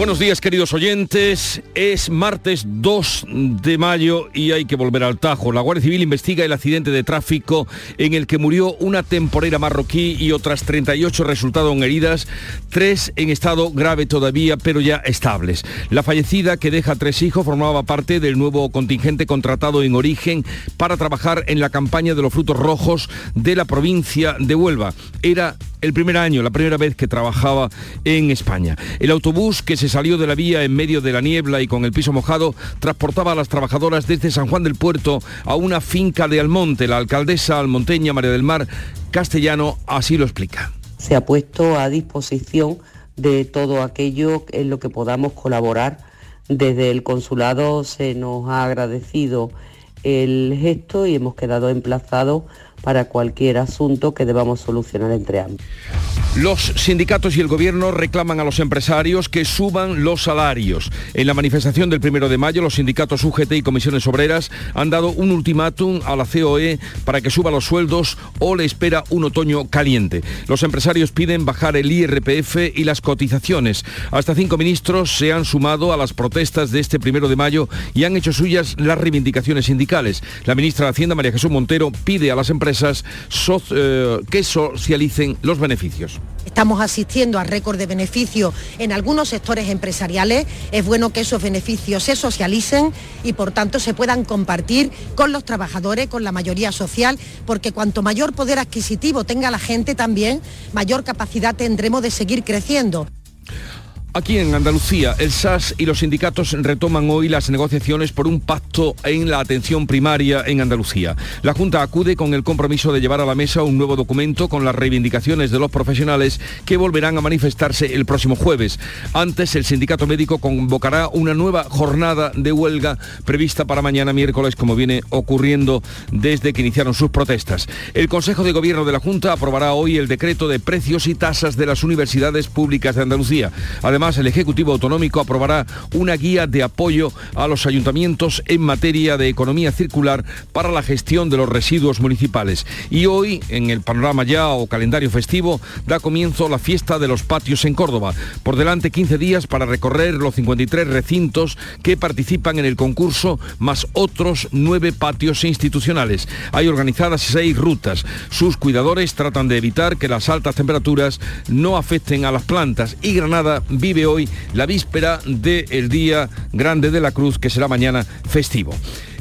Buenos días queridos oyentes, es martes 2 de mayo y hay que volver al Tajo. La Guardia Civil investiga el accidente de tráfico en el que murió una temporera marroquí y otras 38 resultaron heridas, tres en estado grave todavía pero ya estables. La fallecida que deja tres hijos formaba parte del nuevo contingente contratado en origen para trabajar en la campaña de los frutos rojos de la provincia de Huelva. Era el primer año, la primera vez que trabajaba en España. El autobús que se salió de la vía en medio de la niebla y con el piso mojado transportaba a las trabajadoras desde San Juan del Puerto a una finca de Almonte. La alcaldesa almonteña María del Mar Castellano así lo explica. Se ha puesto a disposición de todo aquello en lo que podamos colaborar. Desde el consulado se nos ha agradecido el gesto y hemos quedado emplazados para cualquier asunto que debamos solucionar entre ambos. Los sindicatos y el gobierno reclaman a los empresarios que suban los salarios. En la manifestación del primero de mayo, los sindicatos UGT y comisiones obreras han dado un ultimátum a la COE para que suba los sueldos o le espera un otoño caliente. Los empresarios piden bajar el IRPF y las cotizaciones. Hasta cinco ministros se han sumado a las protestas de este primero de mayo y han hecho suyas las reivindicaciones sindicales. La ministra de Hacienda, María Jesús Montero, pide a las empresas eh, que socialicen los beneficios. Estamos asistiendo a récord de beneficios en algunos sectores empresariales. Es bueno que esos beneficios se socialicen y por tanto se puedan compartir con los trabajadores, con la mayoría social, porque cuanto mayor poder adquisitivo tenga la gente también, mayor capacidad tendremos de seguir creciendo. Aquí en Andalucía, el SAS y los sindicatos retoman hoy las negociaciones por un pacto en la atención primaria en Andalucía. La Junta acude con el compromiso de llevar a la mesa un nuevo documento con las reivindicaciones de los profesionales que volverán a manifestarse el próximo jueves. Antes, el sindicato médico convocará una nueva jornada de huelga prevista para mañana miércoles, como viene ocurriendo desde que iniciaron sus protestas. El Consejo de Gobierno de la Junta aprobará hoy el decreto de precios y tasas de las universidades públicas de Andalucía. Además, el Ejecutivo Autonómico aprobará una guía de apoyo a los ayuntamientos en materia de economía circular para la gestión de los residuos municipales. Y hoy, en el panorama ya o calendario festivo, da comienzo la fiesta de los patios en Córdoba. Por delante 15 días para recorrer los 53 recintos que participan en el concurso, más otros nueve patios institucionales. Hay organizadas seis rutas. Sus cuidadores tratan de evitar que las altas temperaturas no afecten a las plantas y Granada hoy la víspera del Día Grande de la Cruz, que será mañana festivo.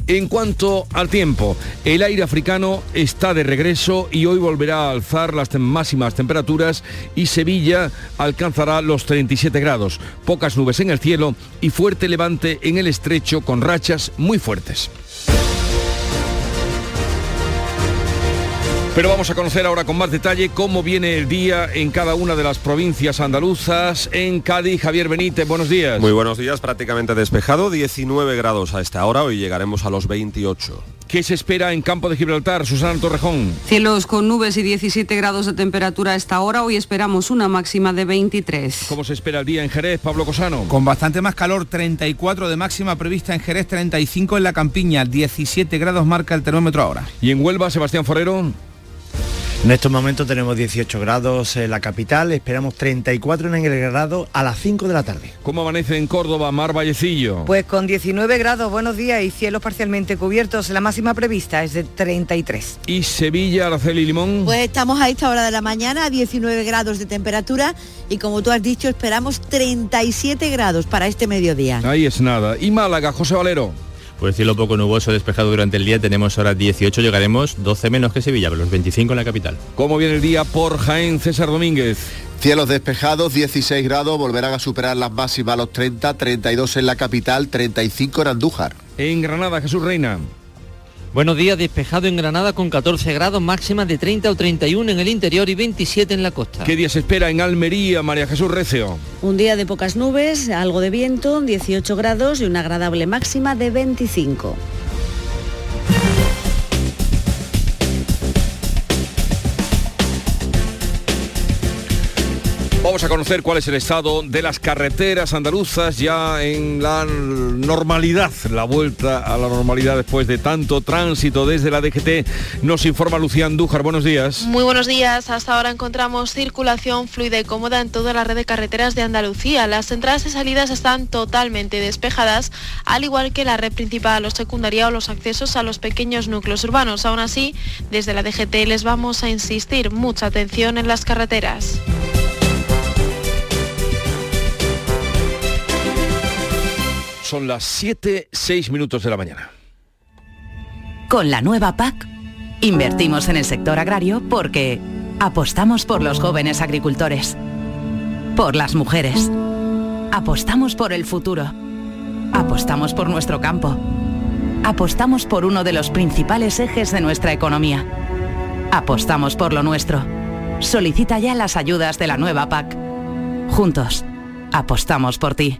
En cuanto al tiempo, el aire africano está de regreso y hoy volverá a alzar las máximas temperaturas y Sevilla alcanzará los 37 grados. Pocas nubes en el cielo y fuerte levante en el estrecho con rachas muy fuertes. Pero vamos a conocer ahora con más detalle cómo viene el día en cada una de las provincias andaluzas. En Cádiz, Javier Benítez, buenos días. Muy buenos días, prácticamente despejado, 19 grados a esta hora, hoy llegaremos a los 28. ¿Qué se espera en Campo de Gibraltar, Susana Torrejón? Cielos con nubes y 17 grados de temperatura a esta hora. Hoy esperamos una máxima de 23. ¿Cómo se espera el día en Jerez, Pablo Cosano? Con bastante más calor, 34 de máxima prevista en Jerez, 35 en la Campiña, 17 grados marca el termómetro ahora. ¿Y en Huelva, Sebastián Forero? En estos momentos tenemos 18 grados en la capital, esperamos 34 en el grado a las 5 de la tarde. ¿Cómo amanece en Córdoba, Mar Vallecillo? Pues con 19 grados, buenos días y cielos parcialmente cubiertos, la máxima prevista es de 33. ¿Y Sevilla, Araceli Limón? Pues estamos a esta hora de la mañana a 19 grados de temperatura y como tú has dicho esperamos 37 grados para este mediodía. Ahí es nada. ¿Y Málaga, José Valero? Pues cielo poco nuboso despejado durante el día, tenemos ahora 18, llegaremos 12 menos que Sevilla, pero los 25 en la capital. ¿Cómo viene el día por Jaén, César Domínguez? Cielos despejados, 16 grados, volverán a superar las máximas los 30, 32 en la capital, 35 en Andújar. En Granada, Jesús Reina. Buenos días, despejado en Granada con 14 grados, máximas de 30 o 31 en el interior y 27 en la costa. ¿Qué día se espera en Almería, María Jesús Recio? Un día de pocas nubes, algo de viento, 18 grados y una agradable máxima de 25. Vamos a conocer cuál es el estado de las carreteras andaluzas ya en la normalidad, la vuelta a la normalidad después de tanto tránsito desde la DGT. Nos informa Lucía Andújar. Buenos días. Muy buenos días. Hasta ahora encontramos circulación fluida y cómoda en toda la red de carreteras de Andalucía. Las entradas y salidas están totalmente despejadas, al igual que la red principal o secundaria o los accesos a los pequeños núcleos urbanos. Aún así, desde la DGT les vamos a insistir mucha atención en las carreteras. Son las 7, 6 minutos de la mañana. Con la nueva PAC, invertimos en el sector agrario porque apostamos por los jóvenes agricultores, por las mujeres, apostamos por el futuro, apostamos por nuestro campo, apostamos por uno de los principales ejes de nuestra economía, apostamos por lo nuestro. Solicita ya las ayudas de la nueva PAC. Juntos, apostamos por ti.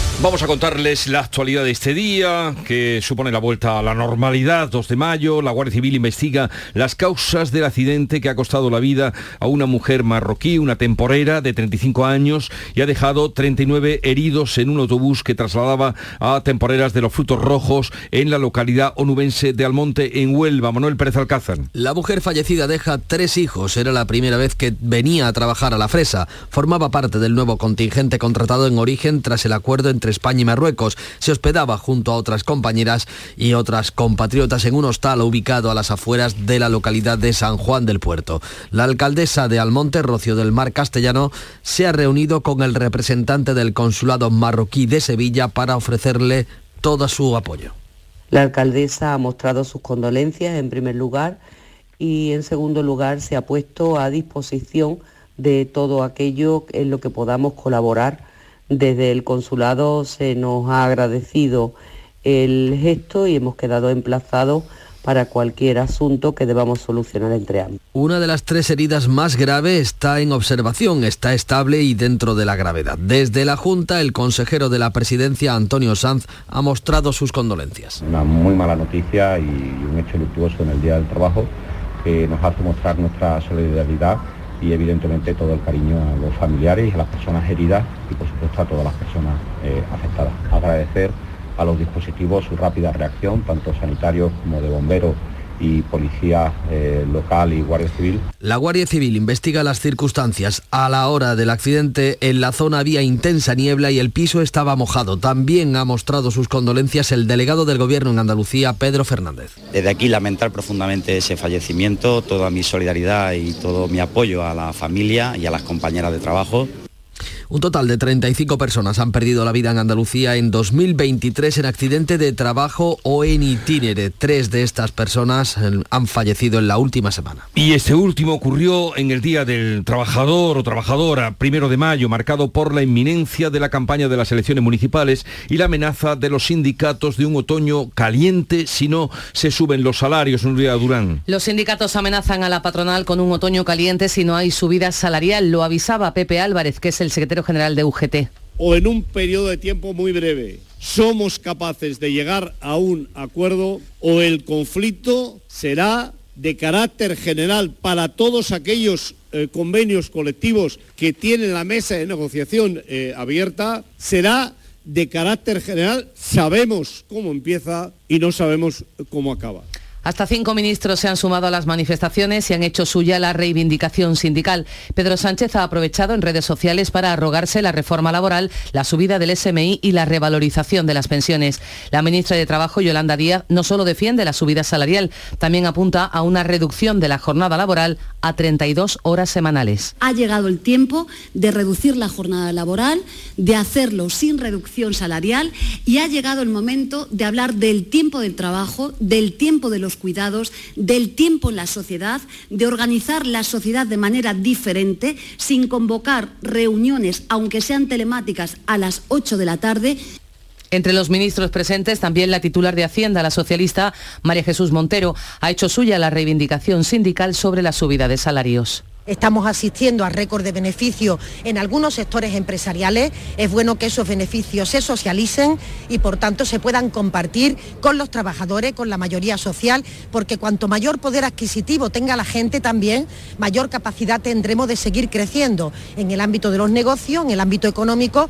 Vamos a contarles la actualidad de este día, que supone la vuelta a la normalidad, 2 de mayo. La Guardia Civil investiga las causas del accidente que ha costado la vida a una mujer marroquí, una temporera de 35 años, y ha dejado 39 heridos en un autobús que trasladaba a temporeras de los frutos rojos en la localidad onubense de Almonte, en Huelva. Manuel Pérez Alcázar. La mujer fallecida deja tres hijos. Era la primera vez que venía a trabajar a la fresa. Formaba parte del nuevo contingente contratado en origen tras el acuerdo entre España y Marruecos. Se hospedaba junto a otras compañeras y otras compatriotas en un hostal ubicado a las afueras de la localidad de San Juan del Puerto. La alcaldesa de Almonte, Rocío del Mar Castellano, se ha reunido con el representante del consulado marroquí de Sevilla para ofrecerle todo su apoyo. La alcaldesa ha mostrado sus condolencias en primer lugar y en segundo lugar se ha puesto a disposición de todo aquello en lo que podamos colaborar desde el consulado se nos ha agradecido el gesto y hemos quedado emplazados para cualquier asunto que debamos solucionar entre ambos. Una de las tres heridas más graves está en observación, está estable y dentro de la gravedad. Desde la Junta, el consejero de la presidencia, Antonio Sanz, ha mostrado sus condolencias. Una muy mala noticia y un hecho luctuoso en el Día del Trabajo que nos hace mostrar nuestra solidaridad y evidentemente todo el cariño a los familiares y a las personas heridas y por supuesto a todas las personas eh, afectadas. Agradecer a los dispositivos su rápida reacción, tanto sanitarios como de bomberos y policía eh, local y Guardia Civil. La Guardia Civil investiga las circunstancias. A la hora del accidente en la zona había intensa niebla y el piso estaba mojado. También ha mostrado sus condolencias el delegado del Gobierno en Andalucía, Pedro Fernández. Desde aquí lamentar profundamente ese fallecimiento, toda mi solidaridad y todo mi apoyo a la familia y a las compañeras de trabajo. Un total de 35 personas han perdido la vida en Andalucía en 2023 en accidente de trabajo o en itinere. Tres de estas personas eh, han fallecido en la última semana. Y este último ocurrió en el Día del Trabajador o Trabajadora, primero de mayo, marcado por la inminencia de la campaña de las elecciones municipales y la amenaza de los sindicatos de un otoño caliente si no se suben los salarios. Un día Durán. Los sindicatos amenazan a la patronal con un otoño caliente si no hay subida salarial. Lo avisaba Pepe Álvarez, que es el secretario general de UGT. O en un periodo de tiempo muy breve somos capaces de llegar a un acuerdo o el conflicto será de carácter general para todos aquellos eh, convenios colectivos que tienen la mesa de negociación eh, abierta, será de carácter general. Sabemos cómo empieza y no sabemos cómo acaba. Hasta cinco ministros se han sumado a las manifestaciones y han hecho suya la reivindicación sindical. Pedro Sánchez ha aprovechado en redes sociales para arrogarse la reforma laboral, la subida del SMI y la revalorización de las pensiones. La ministra de Trabajo, Yolanda Díaz, no solo defiende la subida salarial, también apunta a una reducción de la jornada laboral a 32 horas semanales. Ha llegado el tiempo de reducir la jornada laboral, de hacerlo sin reducción salarial y ha llegado el momento de hablar del tiempo del trabajo, del tiempo de los cuidados, del tiempo en la sociedad, de organizar la sociedad de manera diferente, sin convocar reuniones, aunque sean telemáticas, a las 8 de la tarde entre los ministros presentes, también la titular de Hacienda, la socialista María Jesús Montero, ha hecho suya la reivindicación sindical sobre la subida de salarios. Estamos asistiendo a récord de beneficios en algunos sectores empresariales. Es bueno que esos beneficios se socialicen y por tanto se puedan compartir con los trabajadores, con la mayoría social, porque cuanto mayor poder adquisitivo tenga la gente también, mayor capacidad tendremos de seguir creciendo en el ámbito de los negocios, en el ámbito económico.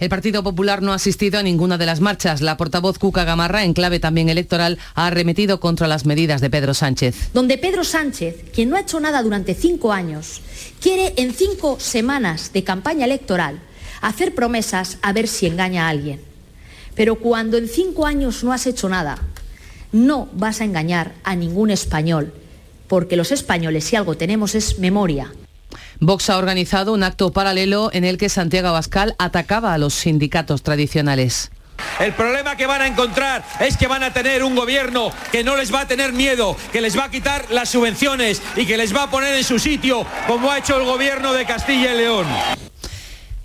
El Partido Popular no ha asistido a ninguna de las marchas. La portavoz Cuca Gamarra, en clave también electoral, ha arremetido contra las medidas de Pedro Sánchez. Donde Pedro Sánchez, quien no ha hecho nada durante cinco años, quiere en cinco semanas de campaña electoral hacer promesas a ver si engaña a alguien. Pero cuando en cinco años no has hecho nada, no vas a engañar a ningún español, porque los españoles si algo tenemos es memoria Vox ha organizado un acto paralelo en el que Santiago Abascal atacaba a los sindicatos tradicionales. El problema que van a encontrar es que van a tener un gobierno que no les va a tener miedo, que les va a quitar las subvenciones y que les va a poner en su sitio, como ha hecho el gobierno de Castilla y León.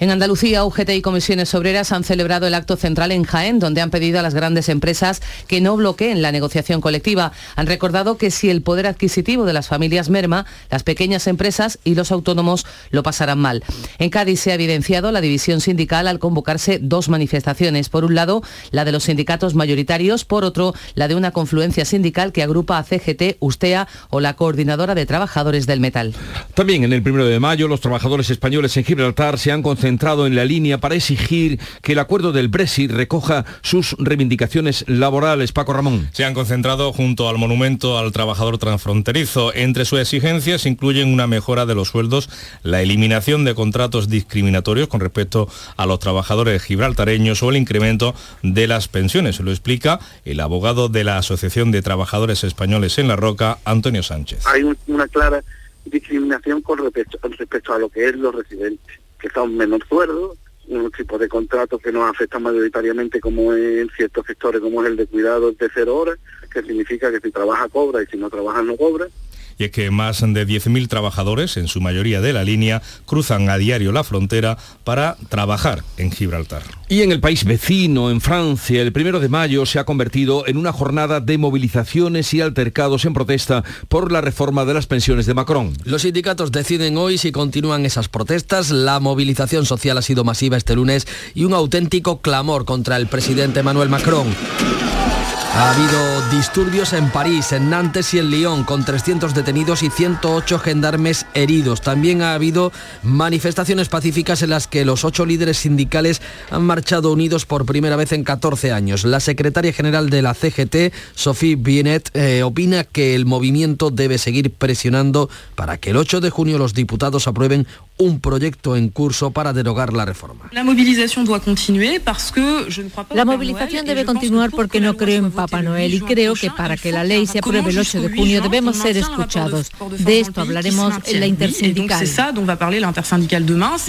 En Andalucía, UGT y comisiones obreras han celebrado el acto central en Jaén, donde han pedido a las grandes empresas que no bloqueen la negociación colectiva. Han recordado que si el poder adquisitivo de las familias merma, las pequeñas empresas y los autónomos lo pasarán mal. En Cádiz se ha evidenciado la división sindical al convocarse dos manifestaciones. Por un lado, la de los sindicatos mayoritarios, por otro, la de una confluencia sindical que agrupa a CGT, USTEA o la Coordinadora de Trabajadores del Metal. También en el primero de mayo, los trabajadores españoles en Gibraltar se han concentrado entrado en la línea para exigir que el acuerdo del Brexit recoja sus reivindicaciones laborales. Paco Ramón. Se han concentrado junto al monumento al trabajador transfronterizo. Entre sus exigencias incluyen una mejora de los sueldos, la eliminación de contratos discriminatorios con respecto a los trabajadores gibraltareños o el incremento de las pensiones. Se lo explica el abogado de la Asociación de Trabajadores Españoles en La Roca, Antonio Sánchez. Hay una clara discriminación con respecto, con respecto a lo que es los residentes que son menos sueldos, un tipo de contratos que nos afectan mayoritariamente como en ciertos sectores como es el de cuidados de cero horas, que significa que si trabaja cobra y si no trabaja no cobra y es que más de 10.000 trabajadores, en su mayoría de la línea, cruzan a diario la frontera para trabajar en Gibraltar. Y en el país vecino, en Francia, el primero de mayo se ha convertido en una jornada de movilizaciones y altercados en protesta por la reforma de las pensiones de Macron. Los sindicatos deciden hoy si continúan esas protestas. La movilización social ha sido masiva este lunes y un auténtico clamor contra el presidente Emmanuel Macron. Ha habido disturbios en París, en Nantes y en Lyon, con 300 detenidos y 108 gendarmes heridos. También ha habido manifestaciones pacíficas en las que los ocho líderes sindicales han marchado unidos por primera vez en 14 años. La secretaria general de la CGT, Sophie Bienet, eh, opina que el movimiento debe seguir presionando para que el 8 de junio los diputados aprueben un proyecto en curso para derogar la reforma. La movilización debe continuar porque no creo en Papá Noel y creo que para que la ley se apruebe el 8 de junio debemos ser escuchados. De esto hablaremos en la intersindical.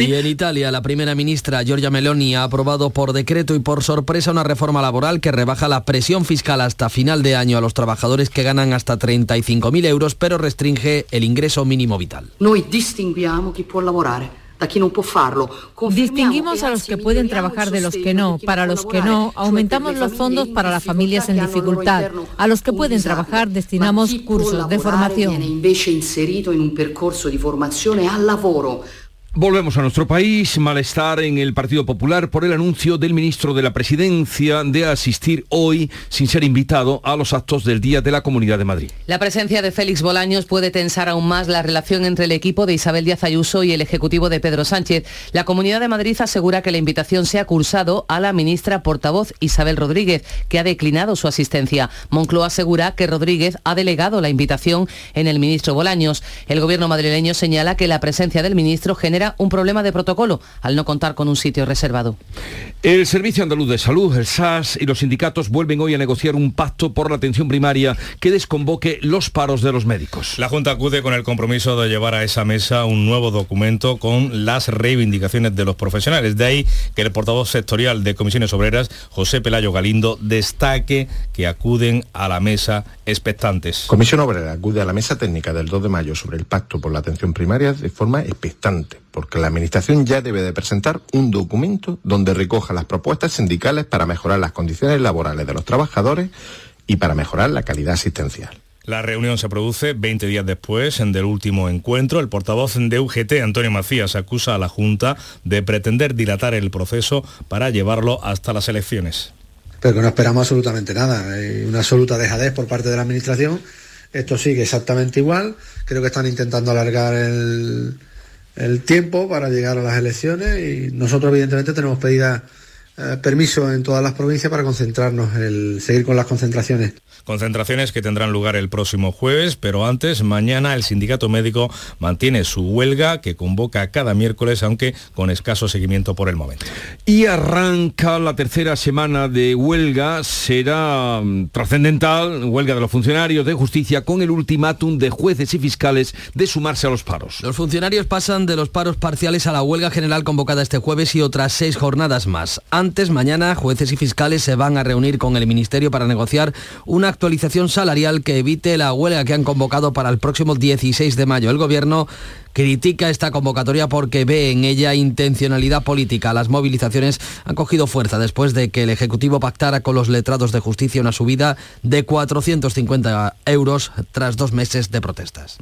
Y en Italia, la primera ministra Giorgia Meloni ha aprobado por decreto y por sorpresa una reforma laboral que rebaja la presión fiscal hasta final de año a los trabajadores que ganan hasta 35.000 euros, pero restringe el ingreso mínimo vital. Distinguimos a los que pueden trabajar de los que no. Para los que no, aumentamos los fondos para las familias en dificultad. A los que pueden trabajar destinamos cursos de formación. Volvemos a nuestro país, malestar en el Partido Popular por el anuncio del ministro de la Presidencia de asistir hoy, sin ser invitado, a los actos del Día de la Comunidad de Madrid. La presencia de Félix Bolaños puede tensar aún más la relación entre el equipo de Isabel Díaz Ayuso y el Ejecutivo de Pedro Sánchez. La Comunidad de Madrid asegura que la invitación se ha cursado a la ministra portavoz Isabel Rodríguez, que ha declinado su asistencia. Moncloa asegura que Rodríguez ha delegado la invitación en el ministro Bolaños. El gobierno madrileño señala que la presencia del ministro genera un problema de protocolo al no contar con un sitio reservado. El Servicio Andaluz de Salud, el SAS y los sindicatos vuelven hoy a negociar un pacto por la atención primaria que desconvoque los paros de los médicos. La Junta acude con el compromiso de llevar a esa mesa un nuevo documento con las reivindicaciones de los profesionales. De ahí que el portavoz sectorial de Comisiones Obreras, José Pelayo Galindo, destaque que acuden a la mesa expectantes. Comisión Obrera acude a la mesa técnica del 2 de mayo sobre el pacto por la atención primaria de forma expectante, porque la Administración ya debe de presentar un documento donde recoja las propuestas sindicales para mejorar las condiciones laborales de los trabajadores y para mejorar la calidad asistencial. La reunión se produce 20 días después del último encuentro. El portavoz de UGT, Antonio Macías, acusa a la Junta de pretender dilatar el proceso para llevarlo hasta las elecciones. Pero que no esperamos absolutamente nada. Hay una absoluta dejadez por parte de la Administración. Esto sigue exactamente igual. Creo que están intentando alargar el, el tiempo para llegar a las elecciones y nosotros evidentemente tenemos pedida eh, permiso en todas las provincias para concentrarnos, el seguir con las concentraciones. Concentraciones que tendrán lugar el próximo jueves, pero antes, mañana, el sindicato médico mantiene su huelga que convoca cada miércoles, aunque con escaso seguimiento por el momento. Y arranca la tercera semana de huelga, será mm, trascendental, huelga de los funcionarios de justicia, con el ultimátum de jueces y fiscales de sumarse a los paros. Los funcionarios pasan de los paros parciales a la huelga general convocada este jueves y otras seis jornadas más. Antes, mañana, jueces y fiscales se van a reunir con el Ministerio para negociar una actualización salarial que evite la huelga que han convocado para el próximo 16 de mayo. El Gobierno critica esta convocatoria porque ve en ella intencionalidad política. Las movilizaciones han cogido fuerza después de que el Ejecutivo pactara con los letrados de justicia una subida de 450 euros tras dos meses de protestas.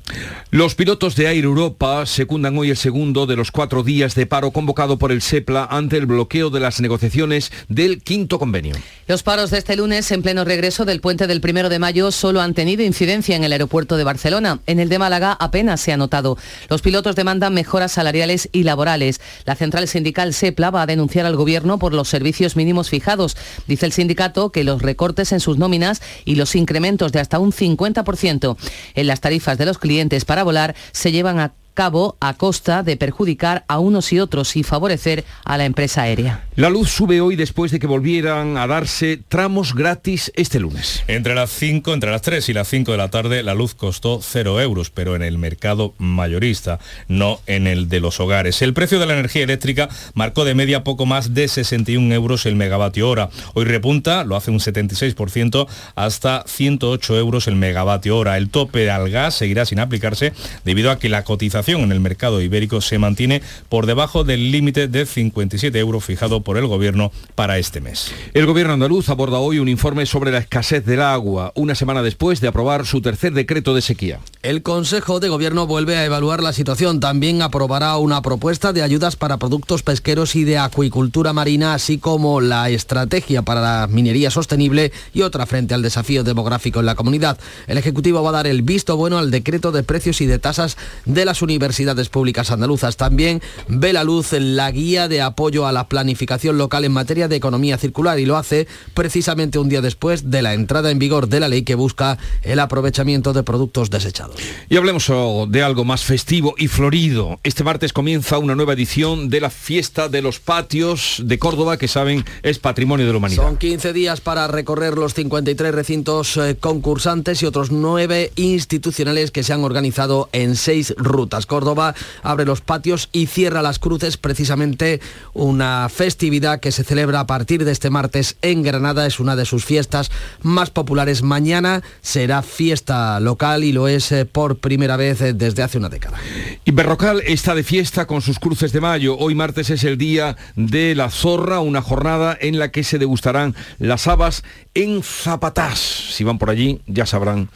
Los pilotos de Air Europa secundan hoy el segundo de los cuatro días de paro convocado por el SEPLA ante el bloqueo de las negociaciones del quinto convenio. Los paros de este lunes en pleno regreso del puente del primero de mayo solo han tenido incidencia en el aeropuerto de Barcelona. En el de Málaga apenas se ha notado. Los pilotos demandan mejoras salariales y laborales. La central sindical SEPLA va a denunciar al gobierno por los servicios mínimos fijados. Dice el sindicato que los recortes en sus nóminas y los incrementos de hasta un 50% en las tarifas de los clientes para volar se llevan a cabo a costa de perjudicar a unos y otros y favorecer a la empresa aérea. La luz sube hoy después de que volvieran a darse tramos gratis este lunes. Entre las 5, entre las 3 y las 5 de la tarde la luz costó 0 euros, pero en el mercado mayorista, no en el de los hogares. El precio de la energía eléctrica marcó de media poco más de 61 euros el megavatio hora. Hoy repunta, lo hace un 76%, hasta 108 euros el megavatio hora. El tope al gas seguirá sin aplicarse debido a que la cotización en el mercado ibérico se mantiene por debajo del límite de 57 euros fijado por el Gobierno para este mes. El Gobierno andaluz aborda hoy un informe sobre la escasez del agua, una semana después de aprobar su tercer decreto de sequía. El Consejo de Gobierno vuelve a evaluar la situación. También aprobará una propuesta de ayudas para productos pesqueros y de acuicultura marina, así como la estrategia para la minería sostenible y otra frente al desafío demográfico en la comunidad. El Ejecutivo va a dar el visto bueno al decreto de precios y de tasas de las universidades públicas andaluzas. También ve la luz la guía de apoyo a la planificación local en materia de economía circular y lo hace precisamente un día después de la entrada en vigor de la ley que busca el aprovechamiento de productos desechados. Y hablemos oh, de algo más festivo y florido. Este martes comienza una nueva edición de la fiesta de los patios de Córdoba, que saben es patrimonio de la humanidad. Son 15 días para recorrer los 53 recintos eh, concursantes y otros 9 institucionales que se han organizado en 6 rutas. Córdoba abre los patios y cierra las cruces, precisamente una festividad que se celebra a partir de este martes en Granada. Es una de sus fiestas más populares. Mañana será fiesta local y lo es eh, por primera vez eh, desde hace una década. Y Berrocal está de fiesta con sus cruces de mayo. Hoy martes es el día de la zorra, una jornada en la que se degustarán las habas en zapatás. Si van por allí ya sabrán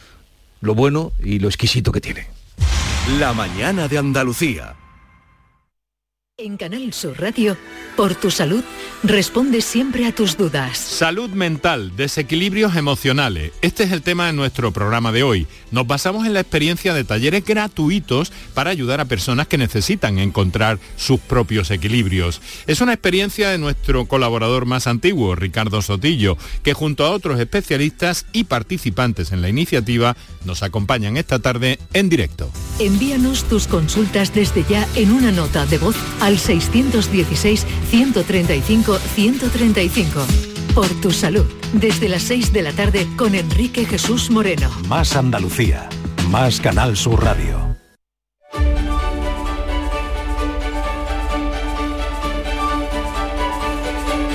lo bueno y lo exquisito que tiene. La mañana de Andalucía. En Canal Sur Radio, por tu salud, responde siempre a tus dudas. Salud mental, desequilibrios emocionales. Este es el tema de nuestro programa de hoy. Nos basamos en la experiencia de talleres gratuitos para ayudar a personas que necesitan encontrar sus propios equilibrios. Es una experiencia de nuestro colaborador más antiguo, Ricardo Sotillo, que junto a otros especialistas y participantes en la iniciativa nos acompañan esta tarde en directo. Envíanos tus consultas desde ya en una nota de voz al 616-135-135. Por tu salud, desde las 6 de la tarde con Enrique Jesús Moreno. Más Andalucía, más Canal Sur Radio.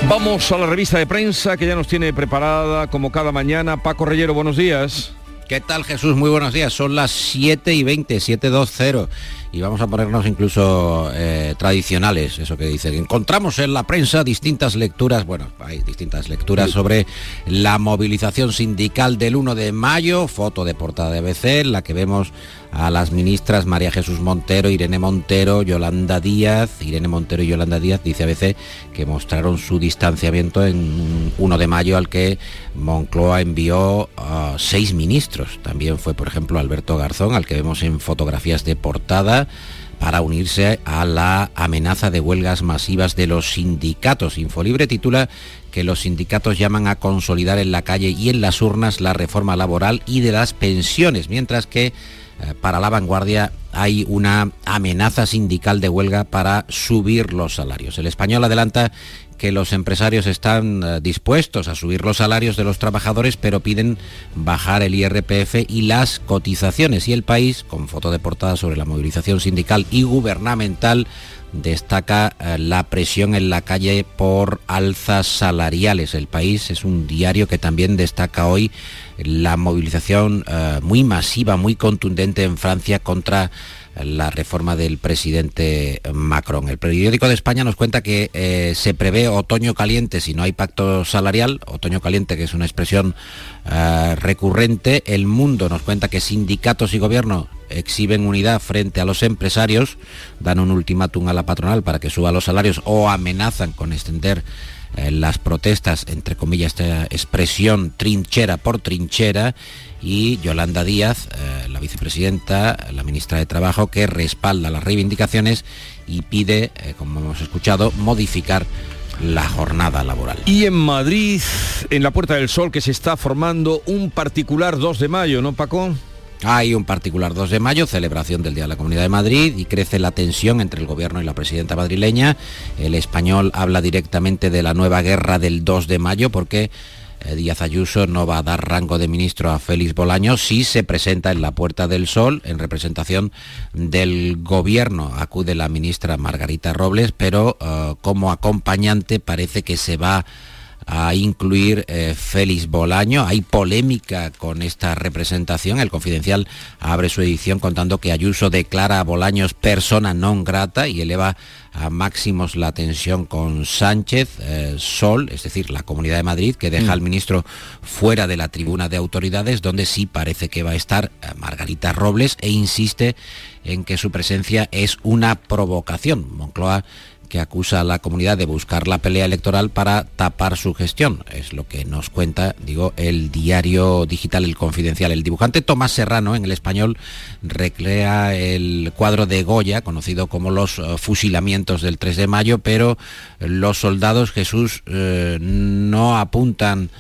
Vamos a la revista de prensa que ya nos tiene preparada como cada mañana. Paco Reyero, buenos días. ¿Qué tal Jesús? Muy buenos días. Son las 7 y 20, 720 y vamos a ponernos incluso eh, tradicionales, eso que dicen. Encontramos en la prensa distintas lecturas, bueno, hay distintas lecturas sobre la movilización sindical del 1 de mayo, foto de portada de ABC, la que vemos a las ministras María Jesús Montero, Irene Montero, Yolanda Díaz, Irene Montero y Yolanda Díaz, dice ABC, que mostraron su distanciamiento en 1 de mayo al que Moncloa envió a seis ministros. También fue, por ejemplo, Alberto Garzón, al que vemos en fotografías de portada para unirse a la amenaza de huelgas masivas de los sindicatos. Infolibre titula que los sindicatos llaman a consolidar en la calle y en las urnas la reforma laboral y de las pensiones, mientras que eh, para la vanguardia hay una amenaza sindical de huelga para subir los salarios. El español adelanta que los empresarios están eh, dispuestos a subir los salarios de los trabajadores, pero piden bajar el IRPF y las cotizaciones. Y el país, con foto de portada sobre la movilización sindical y gubernamental, destaca eh, la presión en la calle por alzas salariales. El país es un diario que también destaca hoy la movilización eh, muy masiva, muy contundente en Francia contra la reforma del presidente Macron. El periódico de España nos cuenta que eh, se prevé otoño caliente si no hay pacto salarial, otoño caliente que es una expresión eh, recurrente. El mundo nos cuenta que sindicatos y gobierno exhiben unidad frente a los empresarios, dan un ultimátum a la patronal para que suba los salarios o amenazan con extender eh, las protestas, entre comillas, esta expresión trinchera por trinchera, y Yolanda Díaz, eh, la vicepresidenta, la ministra de Trabajo, que respalda las reivindicaciones y pide, eh, como hemos escuchado, modificar la jornada laboral. Y en Madrid, en la Puerta del Sol, que se está formando un particular 2 de mayo, ¿no, Paco? Hay un particular 2 de mayo, celebración del Día de la Comunidad de Madrid, y crece la tensión entre el gobierno y la presidenta madrileña. El español habla directamente de la nueva guerra del 2 de mayo porque Díaz Ayuso no va a dar rango de ministro a Félix Bolaño si se presenta en la Puerta del Sol en representación del gobierno. Acude la ministra Margarita Robles, pero eh, como acompañante parece que se va incluir eh, Félix Bolaño. Hay polémica con esta representación. El Confidencial abre su edición contando que Ayuso declara a Bolaños persona non grata y eleva a máximos la tensión con Sánchez, eh, Sol, es decir, la Comunidad de Madrid, que deja al mm. ministro fuera de la tribuna de autoridades, donde sí parece que va a estar eh, Margarita Robles e insiste en que su presencia es una provocación. Moncloa que acusa a la comunidad de buscar la pelea electoral para tapar su gestión. Es lo que nos cuenta, digo, el diario digital El Confidencial. El dibujante Tomás Serrano, en el español, recrea el cuadro de Goya, conocido como los eh, fusilamientos del 3 de mayo, pero los soldados Jesús eh, no apuntan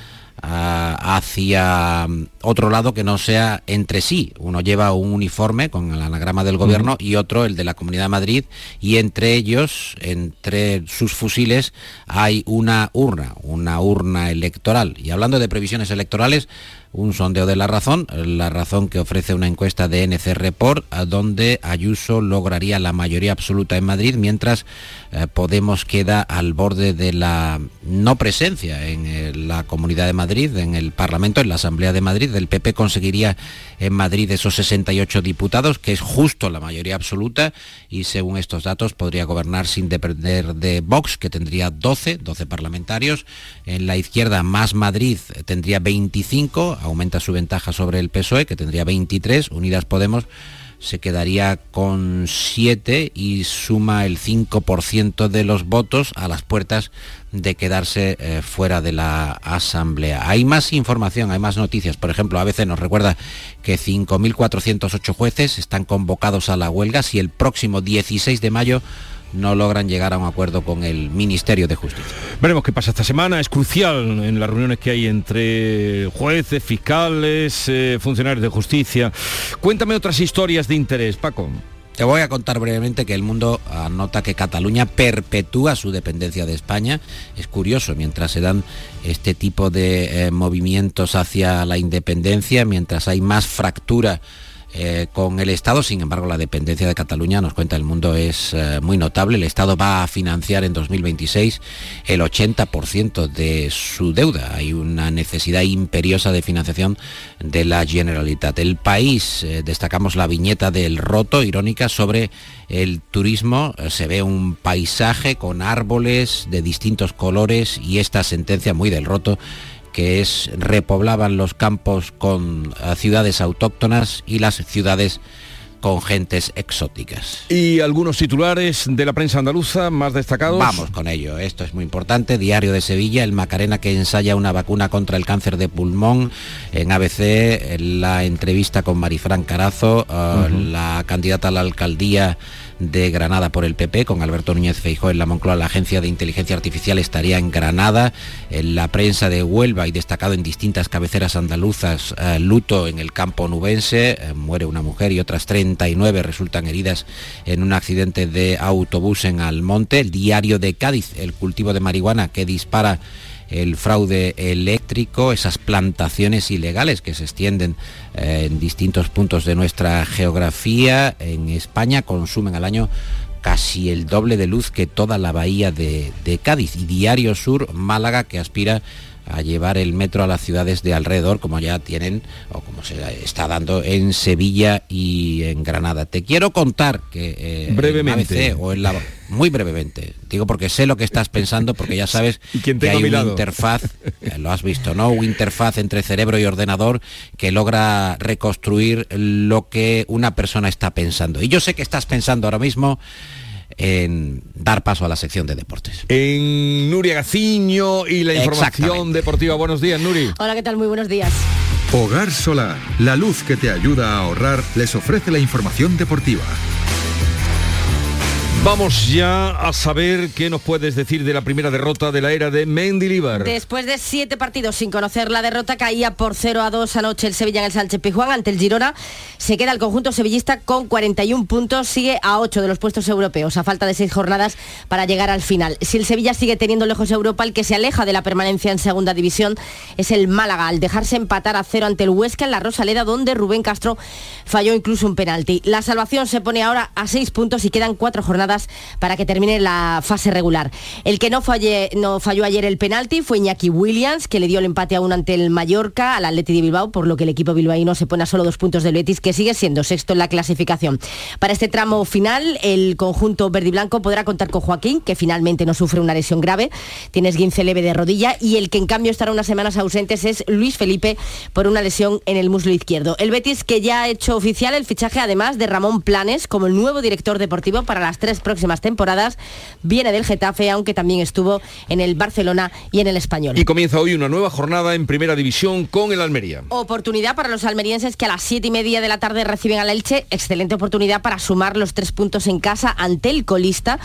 hacia mm, otro lado que no sea entre sí. Uno lleva un uniforme con el anagrama del gobierno y otro el de la Comunidad de Madrid y entre ellos, entre sus fusiles, hay una urna, una urna electoral. Y hablando de previsiones electorales, un sondeo de la razón, la razón que ofrece una encuesta de NC Report, donde Ayuso lograría la mayoría absoluta en Madrid, mientras eh, Podemos queda al borde de la no presencia en eh, la Comunidad de Madrid, en el Parlamento, en la Asamblea de Madrid. El PP conseguiría en Madrid esos 68 diputados, que es justo la mayoría absoluta, y según estos datos podría gobernar sin depender de Vox, que tendría 12, 12 parlamentarios. En la izquierda, Más Madrid tendría 25, aumenta su ventaja sobre el PSOE, que tendría 23, Unidas Podemos se quedaría con 7 y suma el 5% de los votos a las puertas de quedarse eh, fuera de la Asamblea. Hay más información, hay más noticias. Por ejemplo, a veces nos recuerda que 5.408 jueces están convocados a la huelga si el próximo 16 de mayo no logran llegar a un acuerdo con el Ministerio de Justicia. Veremos qué pasa esta semana. Es crucial en las reuniones que hay entre jueces, fiscales, eh, funcionarios de justicia. Cuéntame otras historias de interés, Paco. Te voy a contar brevemente que el mundo anota que Cataluña perpetúa su dependencia de España. Es curioso, mientras se dan este tipo de eh, movimientos hacia la independencia, mientras hay más fractura eh, con el Estado. Sin embargo, la dependencia de Cataluña, nos cuenta el mundo, es eh, muy notable. El Estado va a financiar en 2026 el 80% de su deuda. Hay una necesidad imperiosa de financiación de la Generalitat. El país, eh, destacamos la viñeta del roto, irónica, sobre el turismo. se ve un paisaje con árboles de distintos colores y esta sentencia muy del roto que es repoblaban los campos con eh, ciudades autóctonas y las ciudades con gentes exóticas. ¿Y algunos titulares de la prensa andaluza más destacados? Vamos con ello, esto es muy importante. Diario de Sevilla, el Macarena que ensaya una vacuna contra el cáncer de pulmón. En ABC, la entrevista con Marifran Carazo, eh, la candidata a la alcaldía de Granada por el PP, con Alberto Núñez Feijó en la Moncloa, la Agencia de Inteligencia Artificial estaría en Granada, en la prensa de Huelva y destacado en distintas cabeceras andaluzas, eh, luto en el campo nubense, eh, muere una mujer y otras 39 resultan heridas en un accidente de autobús en Almonte, el diario de Cádiz, el cultivo de marihuana que dispara el fraude eléctrico, esas plantaciones ilegales que se extienden en distintos puntos de nuestra geografía. En España consumen al año casi el doble de luz que toda la bahía de, Cádiz. Y Diario Sur, Málaga, que aspira a llevar el metro a las ciudades de alrededor, como ya tienen o como se está dando en Sevilla y en Granada. Te quiero contar que eh, brevemente o en la muy brevemente, digo porque sé lo que estás pensando, porque ya sabes que hay una interfaz, eh, lo has visto, ¿no? Una interfaz entre cerebro y ordenador que logra reconstruir lo que una persona está pensando. Y yo sé que estás pensando ahora mismo en dar paso a la sección de deportes. En Nuria Gaciño y la información deportiva. Buenos días, Nuri. Hola, ¿qué tal? Muy buenos días. Hogar Solar, la luz que te ayuda a ahorrar, les ofrece la información deportiva. Vamos ya a saber qué nos puedes decir de la primera derrota de la era de Mendilibar. Después de siete partidos sin conocer la derrota, caía por 0 a 2 anoche el Sevilla en el Sánchez Pijuán ante el Girona. Se queda el conjunto sevillista con 41 puntos, sigue a 8 de los puestos europeos, a falta de seis jornadas para llegar al final. Si el Sevilla sigue teniendo lejos Europa, el que se aleja de la permanencia en segunda división es el Málaga, al dejarse empatar a cero ante el Huesca en la Rosaleda, donde Rubén Castro falló incluso un penalti. La salvación se pone ahora a seis puntos y quedan cuatro jornadas para que termine la fase regular. El que no, falle, no falló ayer el penalti fue Iñaki Williams, que le dio el empate a uno ante el Mallorca, al Atleti de Bilbao, por lo que el equipo bilbaíno se pone a solo dos puntos del Betis, que sigue siendo sexto en la clasificación. Para este tramo final, el conjunto verde y blanco podrá contar con Joaquín, que finalmente no sufre una lesión grave, tiene esguince leve de rodilla, y el que en cambio estará unas semanas ausentes es Luis Felipe por una lesión en el muslo izquierdo. El Betis que ya ha hecho oficial el fichaje además de Ramón Planes como el nuevo director deportivo para las tres próximas temporadas. Viene del Getafe, aunque también estuvo en el Barcelona y en el Español. Y comienza hoy una nueva jornada en Primera División con el Almería. Oportunidad para los almerienses que a las siete y media de la tarde reciben al Elche. Excelente oportunidad para sumar los tres puntos en casa ante el colista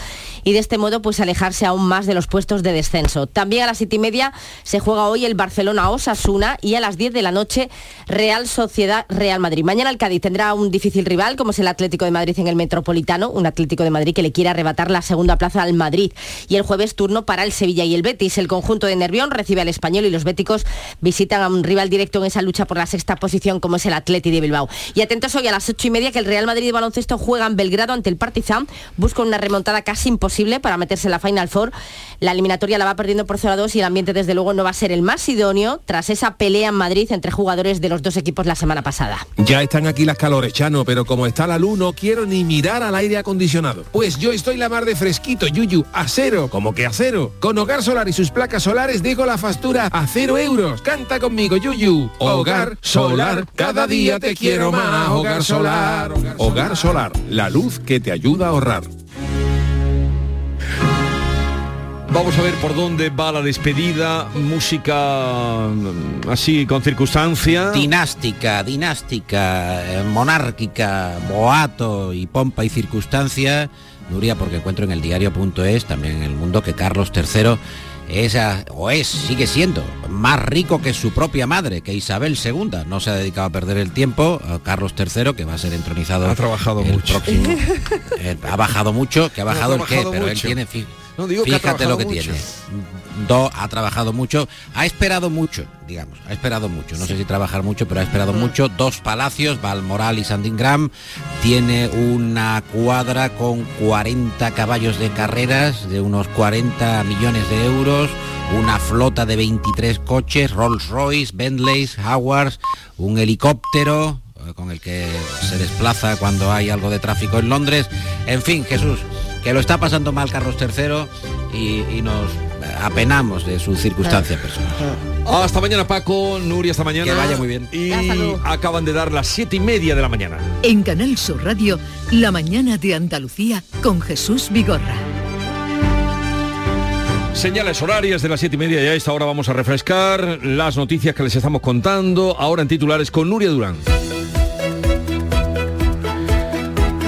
y de este modo pues alejarse aún más de los puestos de descenso. También a las siete y media se juega hoy el Barcelona Osasuna y a las 10 de la noche Real Sociedad Real Madrid. Mañana el Cádiz tendrá un difícil rival como es el Atlético de Madrid en el Metropolitano, un Atlético de Madrid que le quiere arrebatar la segunda plaza al Madrid. Y el jueves turno para el Sevilla y el Betis. El conjunto de Nervión recibe al español y los béticos visitan a un rival directo en esa lucha por la sexta posición como es el Atleti de Bilbao. Y atentos hoy a las ocho y media que el Real Madrid de baloncesto juega en Belgrado ante el Partizan. Busca una remontada casi imposible para meterse en la Final Four. La eliminatoria la va perdiendo por 0 a 2 y el ambiente desde luego no va a ser el más idóneo tras esa pelea en Madrid entre jugadores de los dos equipos la semana pasada. Ya están aquí las calores, Chano, pero como está la luz no quiero ni mirar al aire acondicionado. Pues yo estoy la mar de fresquito, Yuyu, a cero, como que a cero. Con Hogar Solar y sus placas solares dejo la factura a cero euros. Canta conmigo, Yuyu. Hogar Solar, cada día te quiero más. Hogar Solar. Hogar Solar, la luz que te ayuda a ahorrar. Vamos a ver por dónde va la despedida, música mm, así con circunstancia. Dinástica, dinástica, eh, monárquica, boato y pompa y circunstancia. Nuria, porque encuentro en el diario.es, también en el mundo, que Carlos III es, o es, sigue siendo, más rico que su propia madre, que Isabel II. No se ha dedicado a perder el tiempo. a Carlos III, que va a ser entronizado. Ha trabajado el mucho. próximo- eh, ha bajado mucho, que ha No, ha bajado el qué, pero él tiene... fi- No, digo que ha Fíjate lo que tiene. Do, ha trabajado mucho, ha esperado mucho, digamos, ha esperado mucho. No sé si trabajar mucho, pero ha esperado mucho. Dos palacios, Balmoral y Sandingram. Tiene una cuadra con 40 caballos de carreras de unos 40 millones de euros. Una flota de 23 coches, Rolls Royce, Bentleys, Howards, un helicóptero eh, con el que se desplaza cuando hay algo de tráfico en Londres. En fin, Jesús, que lo está pasando mal Carlos III y, y nos apenamos de su circunstancia personal. Hasta mañana Paco, Nuria, hasta mañana. Que vaya muy bien. Y acaban de dar las siete y media de la mañana. En Canal Sur Radio, La mañana de Andalucía con Jesús Vigorra. Señales horarias de las siete y media y a esta hora vamos a refrescar las noticias que les estamos contando, ahora en titulares con Nuria Durán.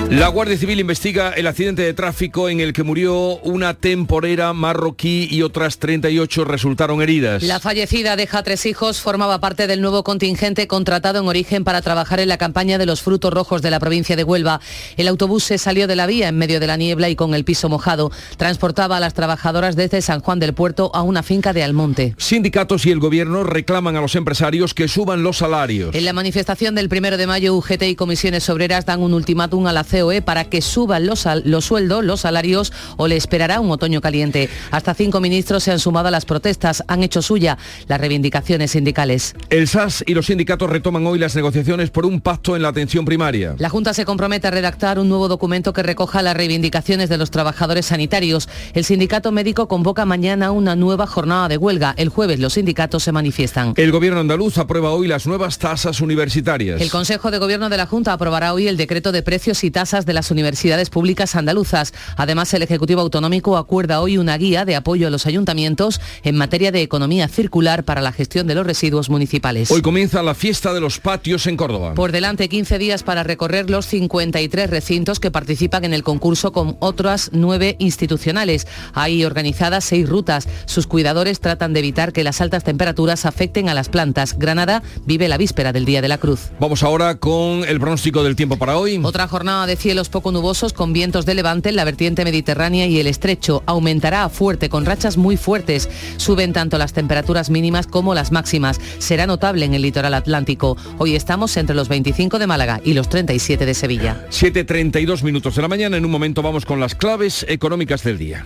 La Guardia Civil investiga el accidente de tráfico en el que murió una temporera marroquí y otras 38 resultaron heridas. La fallecida deja tres hijos, formaba parte del nuevo contingente contratado en origen para trabajar en la campaña de los frutos rojos de la provincia de Huelva. El autobús se salió de la vía en medio de la niebla y con el piso mojado. Transportaba a las trabajadoras desde San Juan del Puerto a una finca de Almonte. Sindicatos y el gobierno reclaman a los empresarios que suban los salarios. En la manifestación del primero de mayo, UGT y comisiones obreras dan un ultimátum a la COE para que suban los, los sueldos, los salarios o le esperará un otoño caliente. Hasta cinco ministros se han sumado a las protestas, han hecho suya las reivindicaciones sindicales. El SAS y los sindicatos retoman hoy las negociaciones por un pacto en la atención primaria. La Junta se compromete a redactar un nuevo documento que recoja las reivindicaciones de los trabajadores sanitarios. El sindicato médico convoca mañana una nueva jornada de huelga. El jueves los sindicatos se manifiestan. El gobierno andaluz aprueba hoy las nuevas tasas universitarias. El Consejo de Gobierno de la Junta aprobará hoy el decreto de precios y tasas de las universidades públicas andaluzas. Además, el Ejecutivo Autonómico acuerda hoy una guía de apoyo a los ayuntamientos en materia de economía circular para la gestión de los residuos municipales. Hoy comienza la fiesta de los patios en Córdoba. Por delante 15 días para recorrer los 53 recintos que participan en el concurso con otras nueve institucionales. Hay organizadas seis rutas. Sus cuidadores tratan de evitar que las altas temperaturas afecten a las plantas. Granada vive la víspera del Día de la Cruz. Vamos ahora con el pronóstico del tiempo para hoy. Otra jornada de cielos poco nubosos con vientos de levante en la vertiente mediterránea y el estrecho. Aumentará a fuerte con rachas muy fuertes. Suben tanto las temperaturas mínimas como las máximas. Será notable en el litoral atlántico. Hoy estamos entre los 25 de Málaga y los 37 de Sevilla. 7.32 minutos de la mañana. En un momento vamos con las claves económicas del día.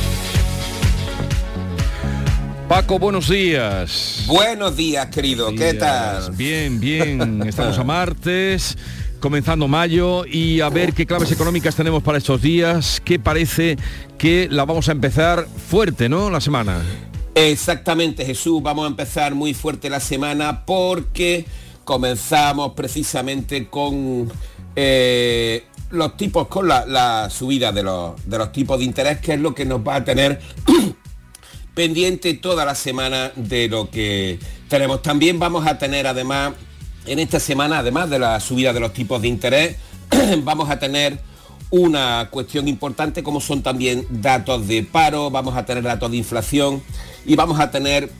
Paco, buenos días. Buenos días, querido. ¿Qué tal? Bien, bien. Estamos a martes, comenzando mayo y a ver qué claves económicas tenemos para estos días. Que parece que la vamos a empezar fuerte, ¿no? La semana. Exactamente, Jesús. Vamos a empezar muy fuerte la semana porque comenzamos precisamente con eh, los tipos, con la, la subida de los, de los tipos de interés, que es lo que nos va a tener pendiente toda la semana de lo que tenemos. También vamos a tener además, en esta semana, además de la subida de los tipos de interés, vamos a tener una cuestión importante como son también datos de paro, vamos a tener datos de inflación y vamos a tener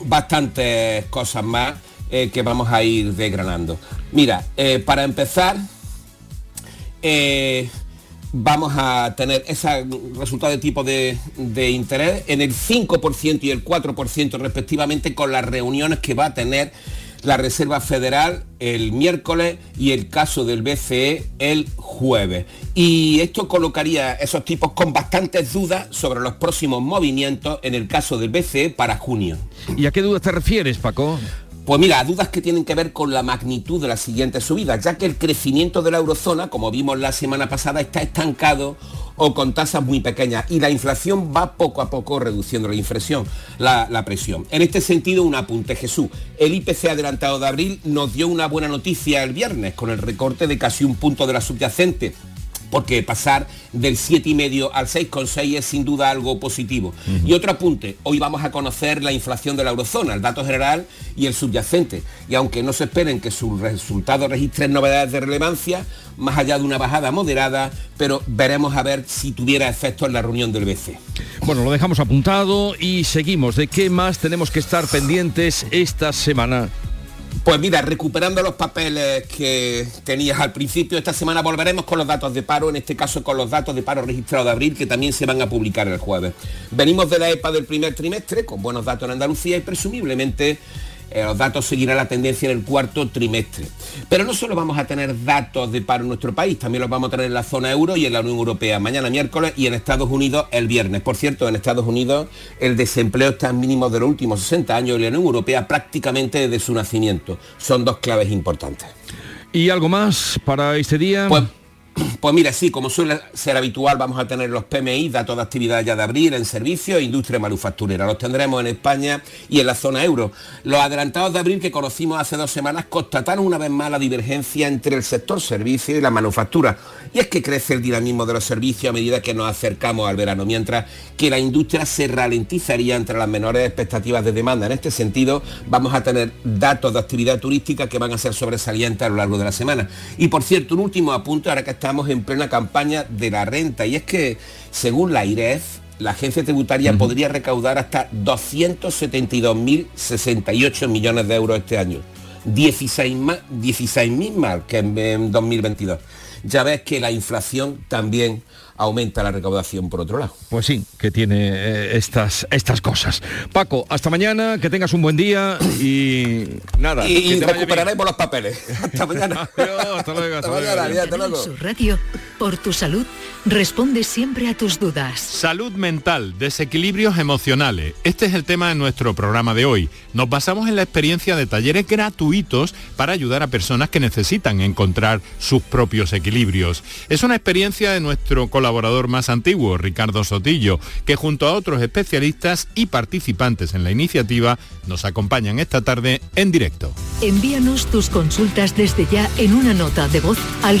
bastantes cosas más eh, que vamos a ir desgranando. Mira, eh, para empezar, eh, vamos a tener ese resultado de tipo de, de interés en el 5% y el 4% respectivamente con las reuniones que va a tener la Reserva Federal el miércoles y el caso del BCE el jueves. Y esto colocaría esos tipos con bastantes dudas sobre los próximos movimientos en el caso del BCE para junio. ¿Y a qué dudas te refieres, Paco? Pues mira, dudas que tienen que ver con la magnitud de las siguientes subidas, ya que el crecimiento de la eurozona, como vimos la semana pasada, está estancado o con tasas muy pequeñas y la inflación va poco a poco reduciendo la la, la, presión. En este sentido, un apunte Jesús. El IPC adelantado de abril nos dio una buena noticia el viernes con el recorte de casi un punto de la subyacente porque pasar del 7,5 al 6,6 es sin duda algo positivo. Uh -huh. Y otro apunte, hoy vamos a conocer la inflación de la eurozona, el dato general y el subyacente. Y aunque no se esperen que sus resultados registren novedades de relevancia, más allá de una bajada moderada, pero veremos a ver si tuviera efecto en la reunión del BCE. Bueno, lo dejamos apuntado y seguimos. ¿De qué más tenemos que estar pendientes esta semana? Pues mira, recuperando los papeles que tenías al principio, esta semana volveremos con los datos de paro, en este caso con los datos de paro registrados de abril, que también se van a publicar el jueves. Venimos de la EPA del primer trimestre, con buenos datos en Andalucía y presumiblemente eh, los datos seguirán la tendencia en el cuarto trimestre. Pero no solo vamos a tener datos de paro en nuestro país, también los vamos a tener en la zona euro y en la Unión Europea mañana miércoles y en Estados Unidos el viernes. Por cierto, en Estados Unidos el desempleo está en mínimo de los últimos 60 años y la Unión Europea prácticamente desde su nacimiento. Son dos claves importantes. ¿Y algo más para este día? Pues, pues mira, sí, como suele ser habitual, vamos a tener los PMI, datos de actividad ya de abril en servicios e industria manufacturera. Los tendremos en España y en la zona euro. Los adelantados de abril que conocimos hace dos semanas constataron una vez más la divergencia entre el sector servicio y la manufactura. Y es que crece el dinamismo de los servicios a medida que nos acercamos al verano, mientras que la industria se ralentizaría entre las menores expectativas de demanda. En este sentido, vamos a tener datos de actividad turística que van a ser sobresalientes a lo largo de la semana. Y por cierto, un último apunte, ahora que está estamos en plena campaña de la renta y es que según la IREF la agencia tributaria uh -huh. podría recaudar hasta 272.068 millones de euros este año 16 más 16.000 más que en, en 2022 ya ves que la inflación también aumenta la recaudación por otro lado. Pues sí, que tiene eh, estas, estas cosas. Paco, hasta mañana, que tengas un buen día y nada. Y, y recuperaremos los papeles. hasta mañana. Adiós, hasta luego. Hasta, hasta mañana, hasta luego. Su radio, por tu salud, responde siempre a tus dudas. Salud mental, desequilibrios emocionales. Este es el tema de nuestro programa de hoy. Nos basamos en la experiencia de talleres gratuitos para ayudar a personas que necesitan encontrar sus propios equilibrios. Es una experiencia de nuestro colaborador más antiguo, Ricardo Sotillo, que junto a otros especialistas y participantes en la iniciativa nos acompañan esta tarde en directo. Envíanos tus consultas desde ya en una nota de voz al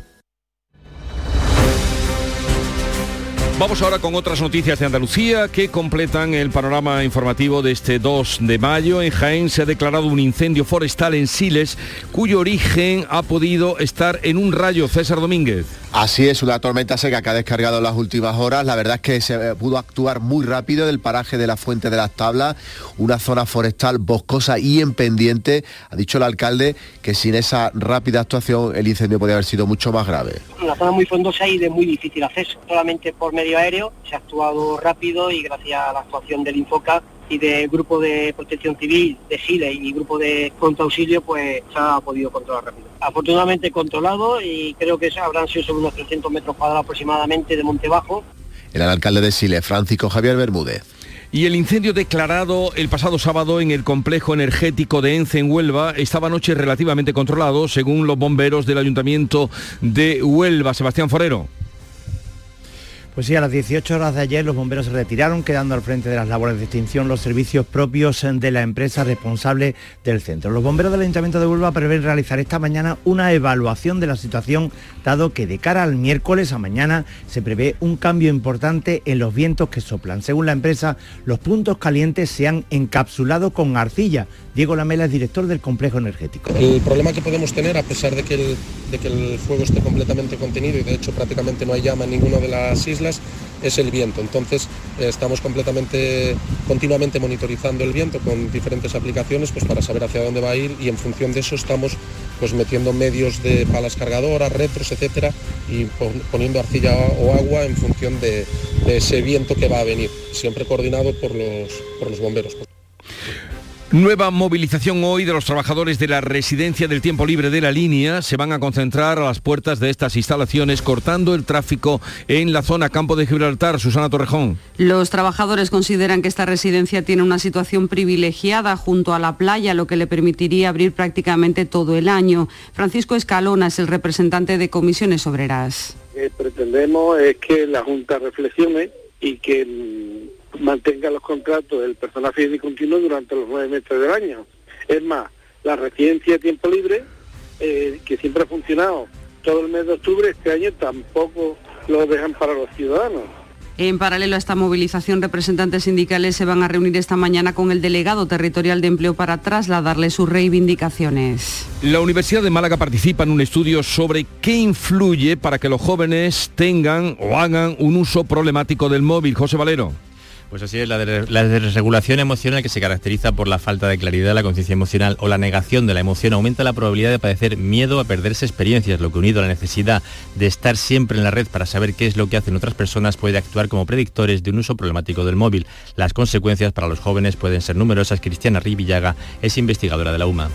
Vamos ahora con otras noticias de Andalucía que completan el panorama informativo de este 2 de mayo. En Jaén se ha declarado un incendio forestal en Siles cuyo origen ha podido estar en un rayo. César Domínguez. Así es, una tormenta seca que ha descargado en las últimas horas. La verdad es que se pudo actuar muy rápido del paraje de la Fuente de las Tablas, una zona forestal boscosa y en pendiente. Ha dicho el alcalde que sin esa rápida actuación el incendio podría haber sido mucho más grave. Una zona muy frondosa y de muy difícil acceso. Solamente por medio aéreo se ha actuado rápido y gracias a la actuación del Infoca y del grupo de protección civil de Chile y grupo de pronto auxilio pues se ha podido controlar rápido. Afortunadamente controlado y creo que habrán sido sobre unos 300 metros cuadrados aproximadamente de monte bajo. El alcalde de Chile, Francisco Javier Bermúdez. Y el incendio declarado el pasado sábado en el complejo energético de Ence en Huelva estaba anoche relativamente controlado según los bomberos del ayuntamiento de Huelva. Sebastián Forero. Pues sí, a las 18 horas de ayer los bomberos se retiraron, quedando al frente de las labores de extinción los servicios propios de la empresa responsable del centro. Los bomberos del Ayuntamiento de Huelva prevén realizar esta mañana una evaluación de la situación, dado que de cara al miércoles a mañana se prevé un cambio importante en los vientos que soplan. Según la empresa, los puntos calientes se han encapsulado con arcilla. Diego Lamela es director del complejo energético. El problema que podemos tener, a pesar de que el, de que el fuego esté completamente contenido y de hecho prácticamente no hay llama en ninguna de las islas, es el viento. Entonces eh, estamos completamente, continuamente monitorizando el viento con diferentes aplicaciones pues, para saber hacia dónde va a ir y en función de eso estamos pues metiendo medios de palas cargadoras, retros, etcétera, y poniendo arcilla o agua en función de, de ese viento que va a venir, siempre coordinado por los, por los bomberos. Nueva movilización hoy de los trabajadores de la residencia del tiempo libre de la línea. Se van a concentrar a las puertas de estas instalaciones cortando el tráfico en la zona Campo de Gibraltar. Susana Torrejón. Los trabajadores consideran que esta residencia tiene una situación privilegiada junto a la playa, lo que le permitiría abrir prácticamente todo el año. Francisco Escalona es el representante de comisiones obreras. pretendemos es que la Junta reflexione y que mantenga los contratos del personal fijo y continuo durante los nueve meses del año. Es más, la residencia de tiempo libre, eh, que siempre ha funcionado todo el mes de octubre, este año tampoco lo dejan para los ciudadanos. En paralelo a esta movilización, representantes sindicales se van a reunir esta mañana con el delegado territorial de empleo para trasladarle sus reivindicaciones. La Universidad de Málaga participa en un estudio sobre qué influye para que los jóvenes tengan o hagan un uso problemático del móvil. José Valero. Pues así es, la, desregulación emocional que se caracteriza por la falta de claridad, la conciencia emocional o la negación de la emoción aumenta la probabilidad de padecer miedo a perderse experiencias, lo que unido a la necesidad de estar siempre en la red para saber qué es lo que hacen otras personas puede actuar como predictores de un uso problemático del móvil. Las consecuencias para los jóvenes pueden ser numerosas. Cristiana Rivillaga es investigadora de la UMA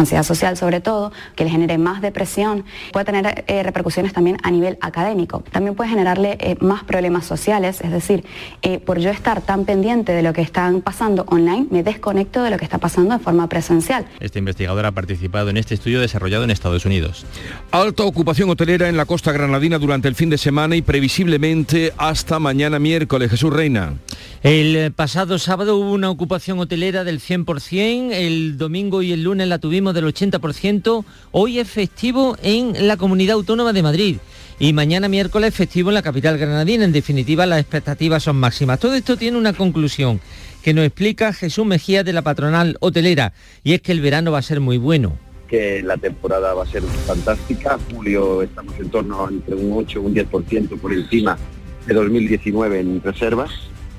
ansiedad social sobre todo, que le genere más depresión, puede tener eh, repercusiones también a nivel académico. También puede generarle eh, más problemas sociales, es decir, eh, por yo estar tan pendiente de lo que están pasando online, me desconecto de lo que está pasando de forma presencial. Este investigador ha participado en este estudio desarrollado en Estados Unidos. Alta ocupación hotelera en la costa granadina durante el fin de semana y previsiblemente hasta mañana miércoles. Jesús Reina. El pasado sábado hubo una ocupación hotelera del 100%, el domingo y el lunes la tuvimos del 80%, hoy es festivo en la Comunidad Autónoma de Madrid y mañana miércoles festivo en la capital granadina. En definitiva, las expectativas son máximas. Todo esto tiene una conclusión que nos explica Jesús Mejía de la patronal hotelera y es que el verano va a ser muy bueno que la temporada va a ser fantástica. Julio estamos en torno a entre un 8 y un 10% por encima de 2019 en reservas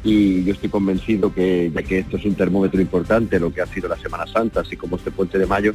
y yo estoy convencido que ya que esto es un termómetro importante lo que ha sido la Semana Santa así como este puente de mayo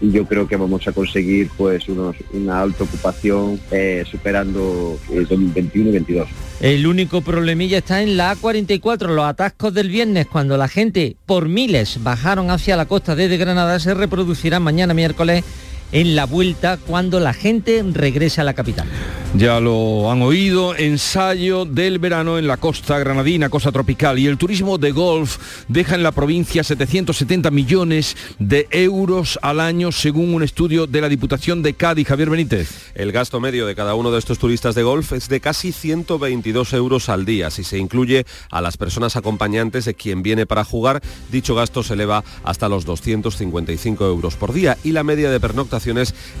y yo creo que vamos a conseguir pues unos, una alta ocupación eh, superando el 2021 y 22. El único problemilla está en la A44, los atascos del viernes cuando la gente por miles bajaron hacia la costa desde Granada se reproducirán mañana miércoles en la vuelta cuando la gente regrese a la capital. Ya lo han oído, ensayo del verano en la costa granadina, costa tropical, y el turismo de golf deja en la provincia 770 millones de euros al año según un estudio de la Diputación de Cádiz. Javier Benítez. El gasto medio de cada uno de estos turistas de golf es de casi 122 euros al día. Si se incluye a las personas acompañantes de quien viene para jugar, dicho gasto se eleva hasta los 255 euros por día y la media de pernocta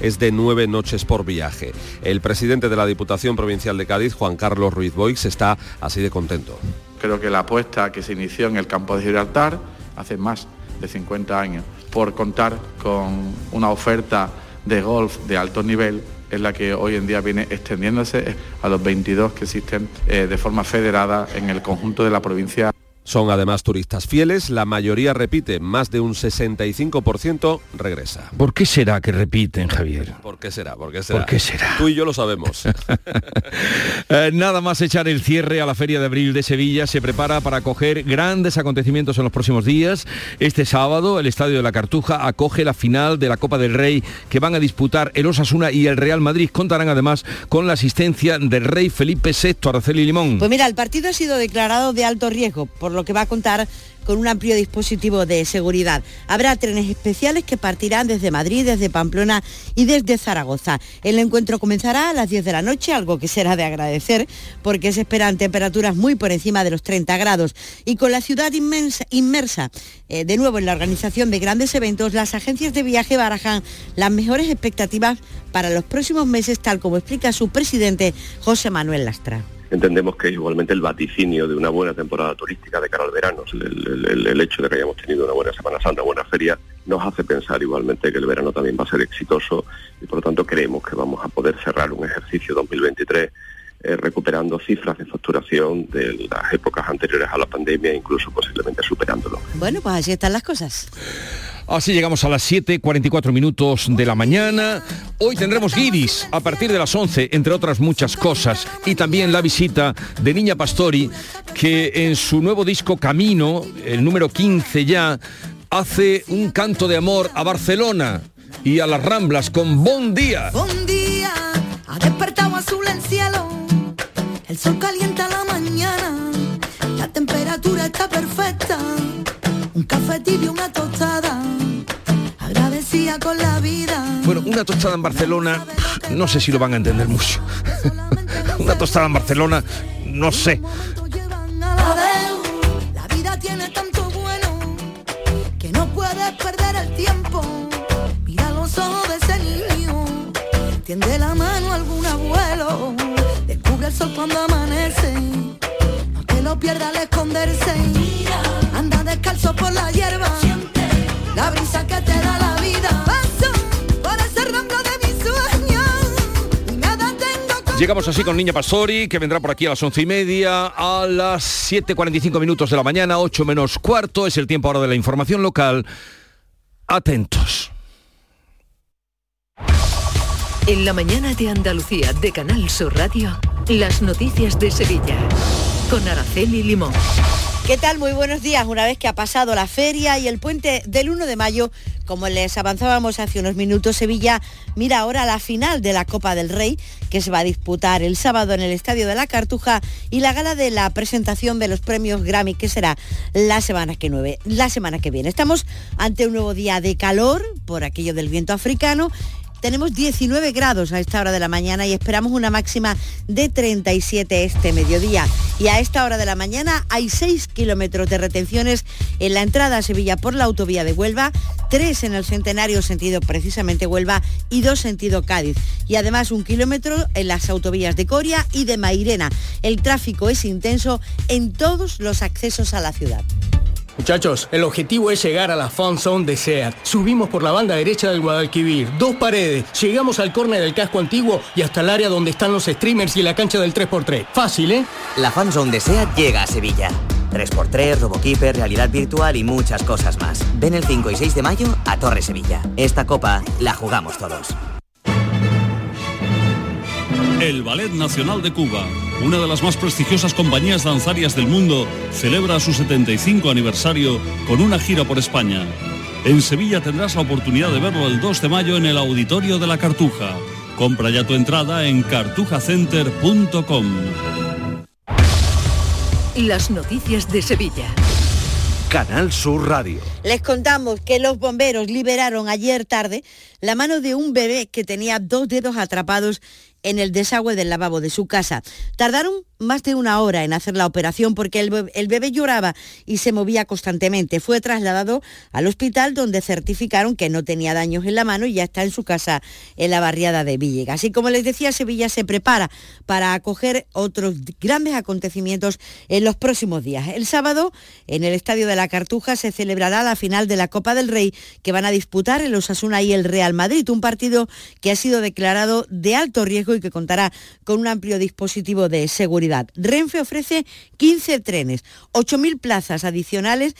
es de nueve noches por viaje. El presidente de la Diputación Provincial de Cádiz, Juan Carlos Ruiz Boix, está así de contento. Creo que la apuesta que se inició en el campo de Gibraltar hace más de 50 años por contar con una oferta de golf de alto nivel es la que hoy en día viene extendiéndose a los 22 que existen eh, de forma federada en el conjunto de la provincia. Son además turistas fieles, la mayoría repite, más de un 65% regresa. ¿Por qué será que repiten, Javier? ¿Por qué será? ¿Por qué será? ¿Por qué será? Tú y yo lo sabemos. Eh, nada más echar el cierre a la Feria de Abril de Sevilla, se prepara para acoger grandes acontecimientos en los próximos días. Este sábado el Estadio de la Cartuja acoge la final de la Copa del Rey que van a disputar el Osasuna y el Real Madrid. Contarán además con la asistencia del rey Felipe VI, Araceli Limón. Pues mira, el partido ha sido declarado de alto riesgo por lo que va a contar con un amplio dispositivo de seguridad. Habrá trenes especiales que partirán desde Madrid, desde Pamplona y desde Zaragoza. El encuentro comenzará a las 10 de la noche, algo que será de agradecer porque se esperan temperaturas muy por encima de los 30 grados. Y con la ciudad inmersa eh, de nuevo en la organización de grandes eventos, las agencias de viaje barajan las mejores expectativas para los próximos meses, tal como explica su presidente José Manuel Lastra entendemos que igualmente el vaticinio de una buena temporada turística de cara al verano, el, hecho de que hayamos tenido una buena Semana Santa, buena feria, nos hace pensar igualmente que el verano también va a ser exitoso y por lo tanto creemos que vamos a poder cerrar un ejercicio 2023 eh, recuperando cifras de facturación de las épocas anteriores a la pandemia, incluso posiblemente superándolo. Bueno, pues así están las cosas. Así llegamos a las 7.44 minutos de la mañana. Hoy tendremos guiris a partir de las 11, entre otras muchas cosas. Y también la visita de Niña Pastori, que en su nuevo disco Camino, el número 15 ya, hace un canto de amor a Barcelona y a las Ramblas con Bon Día. Bon día, ha despertado azul cielo, el sol calienta la mañana, la temperatura está perfecta, un café tibio, una tostada, agradecida con la vida. Bueno, una tostada en Barcelona, no sé si lo van a entender mucho. una tostada en Barcelona, no sé. La vida tiene tanto bueno que no puedes perder el tiempo. Mira los ojos de ese niño, tiende la mano a algún abuelo, descubre el sol cuando amanece, no te lo pierdas al esconderse. Anda descalzo por la hierba, la brisa que te da la vida. Llegamos así con Niña Pastori, que vendrá por aquí a las once y media, a las 7.45 minutos de la mañana, 8 menos cuarto, es el tiempo ahora de la información local. Atentos. En la mañana de Andalucía de Canal Sur Radio, las noticias de Sevilla. Con Araceli Limón. ¿Qué tal? Muy buenos días. Una vez que ha pasado la feria y el puente del 1 de mayo, como les avanzábamos hace unos minutos, Sevilla mira ahora la final de la Copa del Rey, que se va a disputar el sábado en el Estadio de la Cartuja, y la gala de la presentación de los premios Grammy, que será la semana que, nueve, la semana que viene. Estamos ante un nuevo día de calor por aquello del viento africano tenemos 19 grados a esta hora de la mañana y esperamos una máxima de 37 este mediodía. Y a esta hora de la mañana hay 6 kilómetros de retenciones en la entrada a Sevilla por la autovía de Huelva, 3 en el centenario sentido precisamente Huelva y 2 sentido Cádiz. Y además un kilómetro en las autovías de Coria y de Mairena. El tráfico es intenso en todos los accesos a la ciudad. Muchachos, el objetivo es llegar a la fan zone de SEAT. Subimos por la banda derecha del Guadalquivir, dos paredes, llegamos al córner del casco antiguo y hasta el área donde están los streamers y la cancha del 3x3. Fácil, ¿eh? La fanzone de SEAT llega a Sevilla. 3x3, RoboKeeper, realidad virtual y muchas cosas más. Ven el 5 y 6 de mayo a Torre Sevilla. Esta copa la jugamos todos. El Ballet Nacional de Cuba, una de las más prestigiosas compañías danzarias del mundo, celebra su 75 aniversario con una gira por España. En Sevilla tendrás la oportunidad de verlo el 2 de mayo en el Auditorio de la Cartuja. Compra ya tu entrada en cartujacenter.com. Las noticias de Sevilla. Canal Sur Radio. Les contamos que los bomberos liberaron ayer tarde la mano de un bebé que tenía dos dedos atrapados en el desagüe del lavabo de su casa. Tardaron más de una hora en hacer la operación porque el bebé, lloraba y se movía constantemente. Fue trasladado al hospital donde certificaron que no tenía daños en la mano y ya está en su casa en la barriada de Villegas. Y como les decía, Sevilla se prepara para acoger otros grandes acontecimientos en los próximos días. El sábado, en el Estadio de la Cartuja, se celebrará la final de la Copa del Rey que van a disputar el Osasuna y el Real Madrid, un partido que ha sido declarado de alto riesgo y que contará con un amplio dispositivo de seguridad. Renfe ofrece 15 trenes, 8.000 plazas adicionales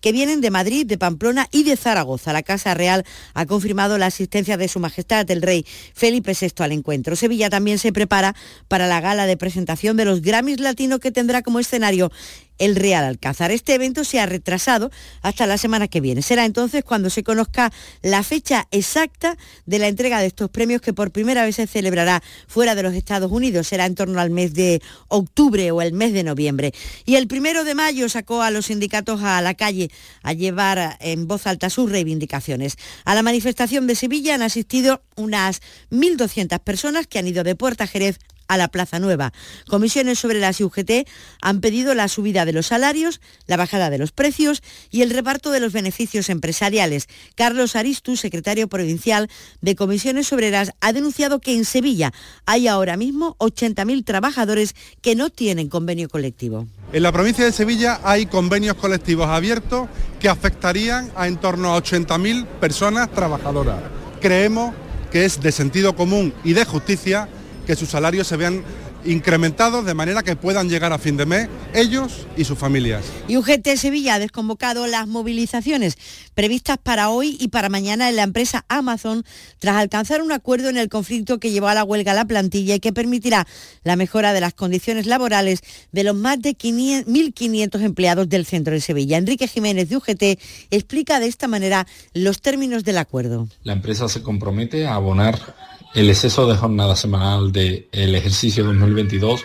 que vienen de Madrid, de Pamplona y de Zaragoza. La Casa Real ha confirmado la asistencia de Su Majestad el Rey Felipe VI al encuentro. Sevilla también se prepara para la gala de presentación de los Grammys Latinos que tendrá como escenario el Real Alcázar. Este evento se ha retrasado hasta la semana que viene. Será entonces cuando se conozca la fecha exacta de la entrega de estos premios que por primera vez se celebrará fuera de los Estados Unidos. Será en torno al mes de octubre o el mes de noviembre. Y el primero de mayo sacó a los sindicatos a la calle a llevar en voz alta sus reivindicaciones. A la manifestación de Sevilla han asistido unas 1.200 personas que han ido de Puerta Jerez a la Plaza Nueva. Comisiones sobre las UGT han pedido la subida de los salarios, la bajada de los precios y el reparto de los beneficios empresariales. Carlos Aristu, secretario provincial de Comisiones Obreras, ha denunciado que en Sevilla hay ahora mismo 80.000 trabajadores que no tienen convenio colectivo. En la provincia de Sevilla hay convenios colectivos abiertos que afectarían a en torno a 80.000 personas trabajadoras. Creemos que es de sentido común y de justicia que sus salarios se vean incrementados de manera que puedan llegar a fin de mes ellos y sus familias. Y UGT Sevilla ha desconvocado las movilizaciones previstas para hoy y para mañana en la empresa Amazon tras alcanzar un acuerdo en el conflicto que llevó a la huelga a la plantilla y que permitirá la mejora de las condiciones laborales de los más de 1.500 empleados del centro de Sevilla. Enrique Jiménez de UGT explica de esta manera los términos del acuerdo. La empresa se compromete a abonar el exceso de jornada semanal del ejercicio 2022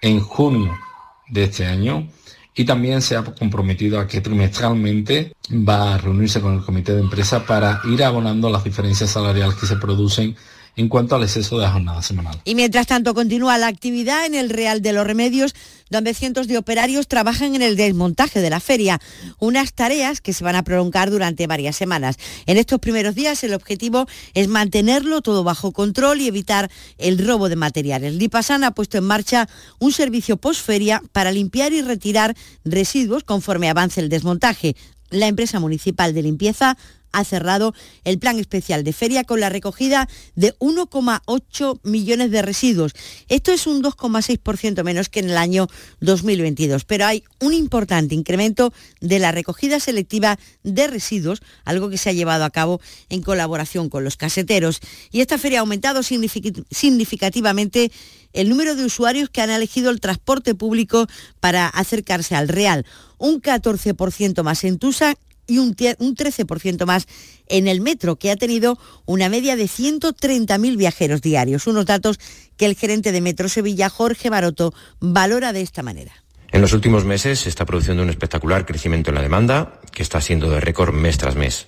en junio de este año. Y también se ha comprometido a que trimestralmente va a reunirse con el comité de empresa para ir abonando las diferencias salariales que se producen en cuanto al exceso de la jornada semanal. Y mientras tanto continúa la actividad en el Real de los Remedios, donde cientos de operarios trabajan en el desmontaje de la feria, unas tareas que se van a prolongar durante varias semanas. En estos primeros días el objetivo es mantenerlo todo bajo control y evitar el robo de materiales. Lipasan ha puesto en marcha un servicio posferia para limpiar y retirar residuos conforme avance el desmontaje. La empresa municipal de limpieza ha cerrado el plan especial de feria con la recogida de 1,8 millones de residuos. Esto es un 2,6% menos que en el año 2022, pero hay un importante incremento de la recogida selectiva de residuos, algo que se ha llevado a cabo en colaboración con los caseteros. Y esta feria ha aumentado significativamente el número de usuarios que han elegido el transporte público para acercarse al Real. Un 14% más en Tusa y un, 13% más en el metro, que ha tenido una media de 130.000 viajeros diarios. Unos datos que el gerente de Metro Sevilla, Jorge Baroto, valora de esta manera. En los últimos meses se está produciendo un espectacular crecimiento en la demanda, que está siendo de récord mes tras mes.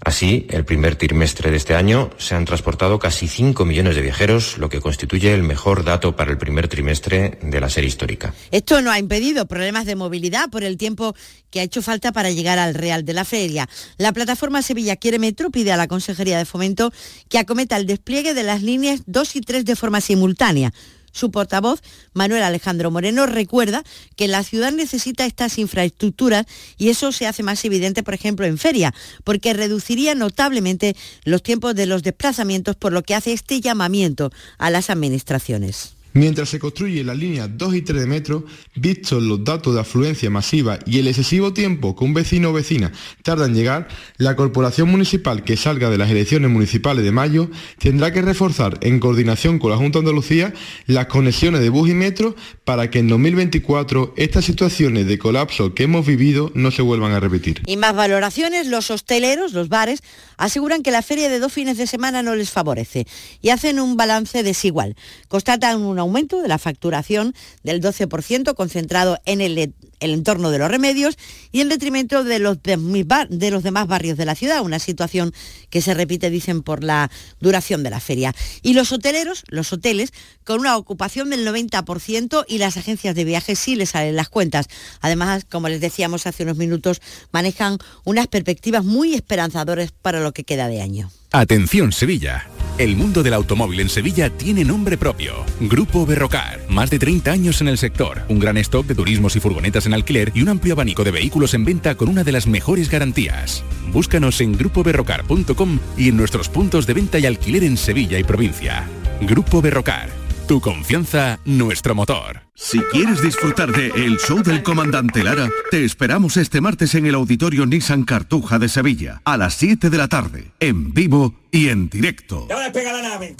Así, el primer trimestre de este año se han transportado casi 5 millones de viajeros, lo que constituye el mejor dato para el primer trimestre de la serie histórica. Esto no ha impedido problemas de movilidad por el tiempo que ha hecho falta para llegar al Real de la Feria. La plataforma Sevilla Quiere Metro pide a la Consejería de Fomento que acometa el despliegue de las líneas 2 y 3 de forma simultánea. Su portavoz, Manuel Alejandro Moreno, recuerda que la ciudad necesita estas infraestructuras y eso se hace más evidente, por ejemplo, en feria, porque reduciría notablemente los tiempos de los desplazamientos, por lo que hace este llamamiento a las administraciones. Mientras se construye la línea 2 y 3 de metro, vistos los datos de afluencia masiva y el excesivo tiempo que un vecino o vecina tarda en llegar, la corporación municipal que salga de las elecciones municipales de mayo tendrá que reforzar en coordinación con la Junta de Andalucía las conexiones de bus y metro para que en 2024 estas situaciones de colapso que hemos vivido no se vuelvan a repetir. Y más valoraciones, los hosteleros, los bares, aseguran que la feria de dos fines de semana no les favorece y hacen un balance desigual. Constatan una aumento de la facturación del 12% concentrado en el, entorno de los remedios y en detrimento de los, de los demás barrios de la ciudad, una situación que se repite, dicen, por la duración de la feria. Y los hoteleros, los hoteles, con una ocupación del 90% y las agencias de viajes sí les salen las cuentas. Además, como les decíamos hace unos minutos, manejan unas perspectivas muy esperanzadoras para lo que queda de año. Atención Sevilla. El mundo del automóvil en Sevilla tiene nombre propio. Grupo Berrocar. Más de 30 años en el sector. Un gran stock de turismos y furgonetas en alquiler y un amplio abanico de vehículos en venta con una de las mejores garantías. Búscanos en grupoberrocar.com y en nuestros puntos de venta y alquiler en Sevilla y provincia. Grupo Berrocar. Tu confianza, nuestro motor. Si quieres disfrutar de El Show del Comandante Lara, te esperamos este martes en el Auditorio Nissan Cartuja de Sevilla, a las 7 de la tarde, en vivo y en directo.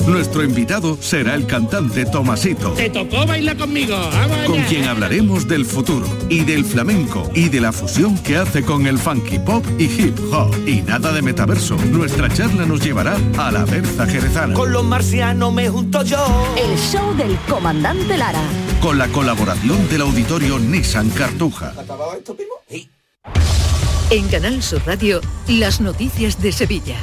Nuestro invitado será el cantante Tomasito. Te tocó bailar conmigo. con quien hablaremos del futuro y del flamenco y de la fusión que hace con el funky pop y hip hop. Y nada de metaverso. Nuestra charla nos llevará a la Berza Jerezana. Con los marcianos me junto yo. El show del comandante Lara. Con la colaboración del auditorio Nissan Cartuja. En Canal Sur Radio, las noticias de Sevilla.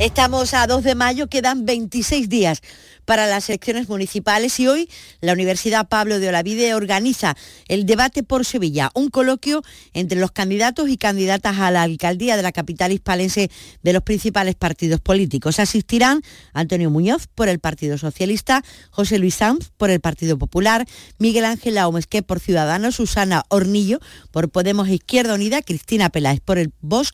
Estamos a 2 de mayo, quedan 26 días para las elecciones municipales y hoy la Universidad Pablo de Olavide organiza el debate por Sevilla, un coloquio entre los candidatos y candidatas a la alcaldía de la capital hispalense de los principales partidos políticos. Asistirán Antonio Muñoz por el Partido Socialista, José Luis Sanz por el Partido Popular, Miguel Ángel Laumesqué por Ciudadanos, Susana Hornillo por Podemos Izquierda Unida, Cristina Peláez por el Vox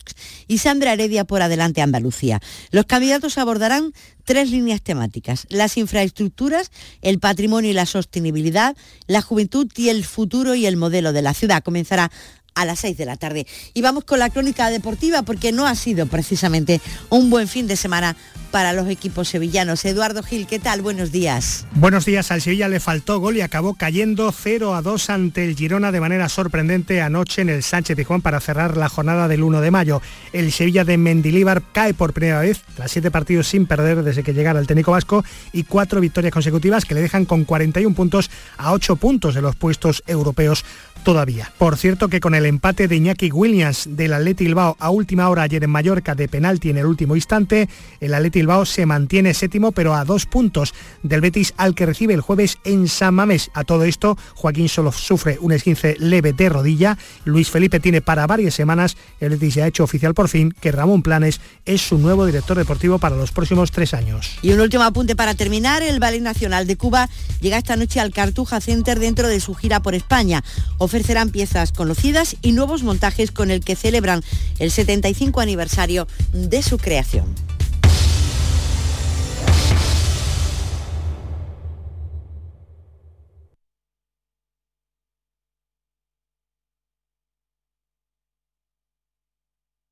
y Sandra Heredia por Adelante Andalucía. Los candidatos abordarán tres líneas temáticas, las infraestructuras, el patrimonio y la sostenibilidad, la juventud y el futuro y el modelo de la ciudad. Comenzará a las 6 de la tarde. Y vamos con la crónica deportiva porque no ha sido precisamente un buen fin de semana para los equipos sevillanos. Eduardo Gil, ¿qué tal? Buenos días. Buenos días. Al Sevilla le faltó gol y acabó cayendo 0 a 2 ante el Girona de manera sorprendente anoche en el Sánchez Pijuán para cerrar la jornada del 1 de mayo. El Sevilla de Mendilíbar cae por primera vez tras siete partidos sin perder desde que llegara el técnico vasco y cuatro victorias consecutivas que le dejan con 41 puntos a 8 puntos de los puestos europeos todavía. Por cierto que con el empate de Iñaki Williams del Atleti Bilbao a última hora ayer en Mallorca de penalti en el último instante, el Atleti Bilbao se mantiene séptimo pero a dos puntos del Betis al que recibe el jueves en San Mamés. A todo esto, Joaquín solo sufre un esguince leve de rodilla. Luis Felipe tiene para varias semanas. El Betis ya ha hecho oficial por fin que Ramón Planes es su nuevo director deportivo para los próximos tres años. Y un último apunte para terminar, el Ballet Nacional de Cuba llega esta noche al Cartuja Center dentro de su gira por España ofrecerán piezas conocidas y nuevos montajes con el que celebran el 75 aniversario de su creación.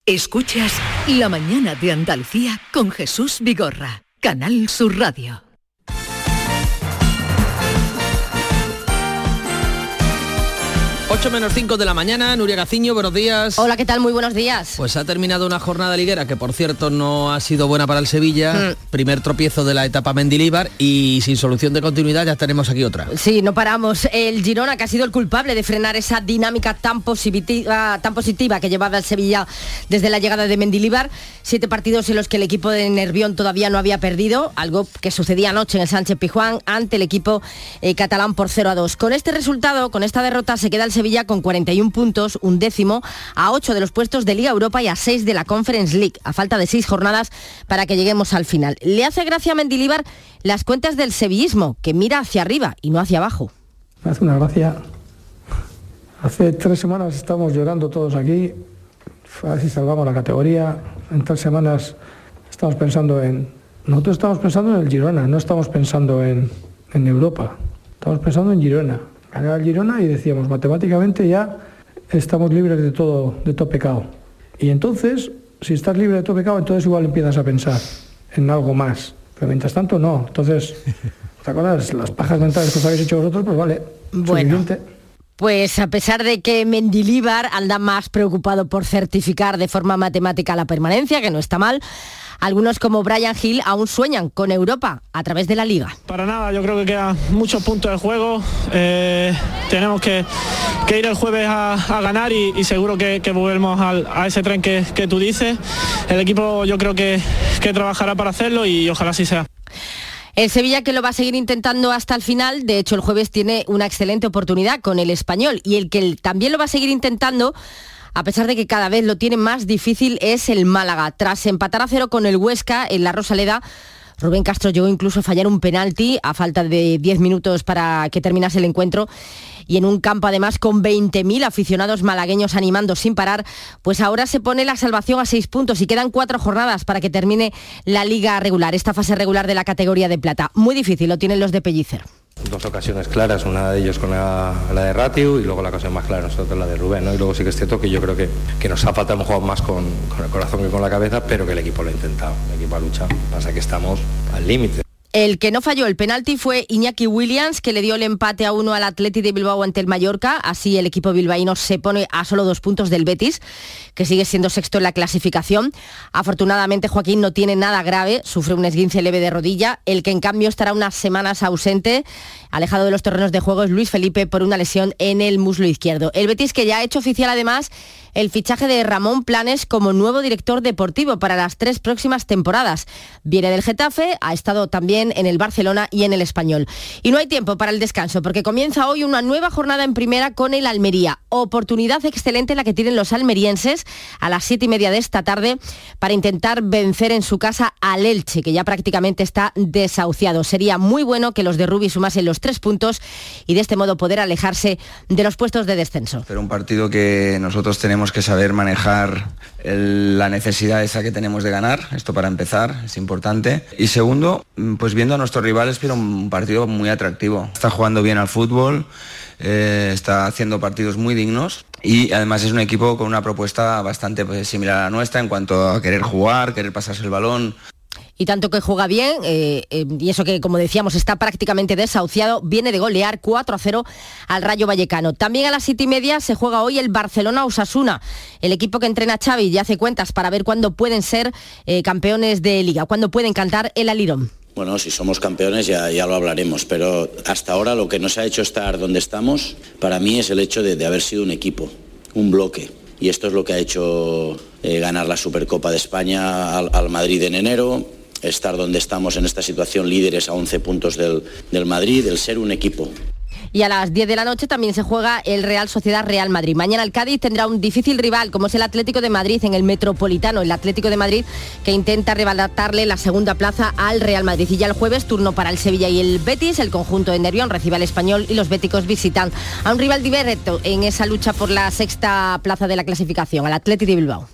Escuchas La mañana de Andalucía con Jesús Vigorra, Canal Sur Radio. 8 menos 5 de la mañana, Nuria Gaciño, buenos días. Hola, ¿qué tal? Muy buenos días. Pues ha terminado una jornada liguera que por cierto no ha sido buena para el Sevilla, Mm. primer tropiezo de la etapa Mendilíbar y sin solución de continuidad ya tenemos aquí otra. Sí, no paramos. El Girona, que ha sido el culpable de frenar esa dinámica tan positiva, tan positiva que llevaba el Sevilla desde la llegada de Mendilibar. Siete partidos en los que el equipo de Nervión todavía no había perdido, algo que sucedía anoche en el Sánchez Pijuán ante el equipo eh, catalán por 0 a 2. Con este resultado, con esta derrota, se queda el Sevilla con 41 puntos, un décimo, a 8 de los puestos de Liga Europa y a 6 de la Conference League, a falta de 6 jornadas para que lleguemos al final. Le hace gracia a Mendilibar las cuentas del sevillismo, que mira hacia arriba y no hacia abajo. Me hace una gracia. Hace tres semanas estamos llorando todos aquí, a ver si salvamos la categoría. En tres semanas estamos pensando en... Nosotros estamos pensando en el Girona, no estamos pensando en, en Europa. Estamos pensando en Girona. Ganar el Girona y decíamos, matemáticamente ya estamos libres de todo, de todo pecado. Y entonces, si estás libre de todo pecado, entonces igual empiezas a pensar en algo más. Pero mientras tanto, no. Entonces, ¿te acuerdas? Las pajas mentales que os habéis hecho vosotros, pues vale. Bueno. suficiente. Pues a pesar de que Mendilíbar anda más preocupado por certificar de forma matemática la permanencia, que no está mal, algunos como Brian Hill aún sueñan con Europa a través de la liga. Para nada, yo creo que quedan muchos puntos de juego. eh, tenemos que, que ir el jueves a, a ganar y, y seguro que, que volvemos al- a ese tren que, que tú dices. El equipo yo creo que, que trabajará para hacerlo y ojalá así sea. El Sevilla que lo va a seguir intentando hasta el final, de hecho el jueves tiene una excelente oportunidad con el español y el que también lo va a seguir intentando, a pesar de que cada vez lo tiene más difícil, es el Málaga. Tras empatar a cero con el Huesca en la Rosaleda, Rubén Castro llegó incluso a fallar un penalti a falta de 10 minutos para que terminase el encuentro y en un campo además con 20.000 aficionados malagueños animando sin parar, pues ahora se pone la salvación a seis puntos y quedan cuatro jornadas para que termine la liga regular, esta fase regular de la categoría de plata. Muy difícil, lo tienen los de Pellicer. Dos ocasiones claras, una de ellos con la, de Ratiu y luego la ocasión más clara nosotros la de Rubén. ¿no? Y luego sí que es cierto que yo creo que, que nos ha faltado hemos jugado más con, con el corazón que con la cabeza, pero que el equipo lo ha intentado, el equipo ha luchado. Pasa que estamos al límite. El que no falló el penalti fue Iñaki Williams, que le dio el empate a uno al Atleti de Bilbao ante el Mallorca. Así el equipo bilbaíno se pone a solo dos puntos del Betis, que sigue siendo sexto en la clasificación. Afortunadamente Joaquín no tiene nada grave, sufre un esguince leve de rodilla. El que en cambio estará unas semanas ausente, alejado de los terrenos de juego, es Luis Felipe por una lesión en el muslo izquierdo. El Betis que ya ha hecho oficial además el fichaje de Ramón Planes como nuevo director deportivo para las tres próximas temporadas. Viene del Getafe, ha estado también en el Barcelona y en el Español. Y no hay tiempo para el descanso porque comienza hoy una nueva jornada en primera con el Almería. Oportunidad excelente la que tienen los almerienses a las siete y media de esta tarde para intentar vencer en su casa al Elche, que ya prácticamente está desahuciado. Sería muy bueno que los de Rubi sumasen los tres puntos y de este modo poder alejarse de los puestos de descenso. Pero un partido que nosotros tenemos que saber manejar la necesidad esa que tenemos de ganar, esto para empezar, es importante. Y segundo, pues viendo a nuestros rivales, pero un partido muy atractivo. Está jugando bien al fútbol, eh, está haciendo partidos muy dignos y además es un equipo con una propuesta bastante pues, similar a la nuestra en cuanto a querer jugar, querer pasarse el balón, y tanto que juega bien, eh, eh, y eso que como decíamos está prácticamente desahuciado, viene de golear 4 a 0 al Rayo Vallecano. También a las siete y media se juega hoy el Barcelona-Osasuna, el equipo que entrena Xavi y hace cuentas para ver cuándo pueden ser eh, campeones de liga, cuándo pueden cantar el alirón. Bueno, si somos campeones ya, ya lo hablaremos, pero hasta ahora lo que nos ha hecho estar donde estamos, para mí es el hecho de, haber sido un equipo, un bloque. Y esto es lo que ha hecho ganar la Supercopa de España al Madrid en enero, estar donde estamos en esta situación, líderes a 11 puntos del, del Madrid, el ser un equipo. Y a las 10 de la noche también se juega el Real Sociedad Real Madrid. Mañana el Cádiz tendrá un difícil rival, como es el Atlético de Madrid en el Metropolitano, el Atlético de Madrid que intenta arrebatarle la segunda plaza al Real Madrid. Y ya el jueves turno para el Sevilla y el Betis, el conjunto de Nervión recibe al Español y los béticos visitan a un rival directo en esa lucha por la sexta plaza de la clasificación, al Atlético de Bilbao.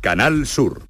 Canal Sur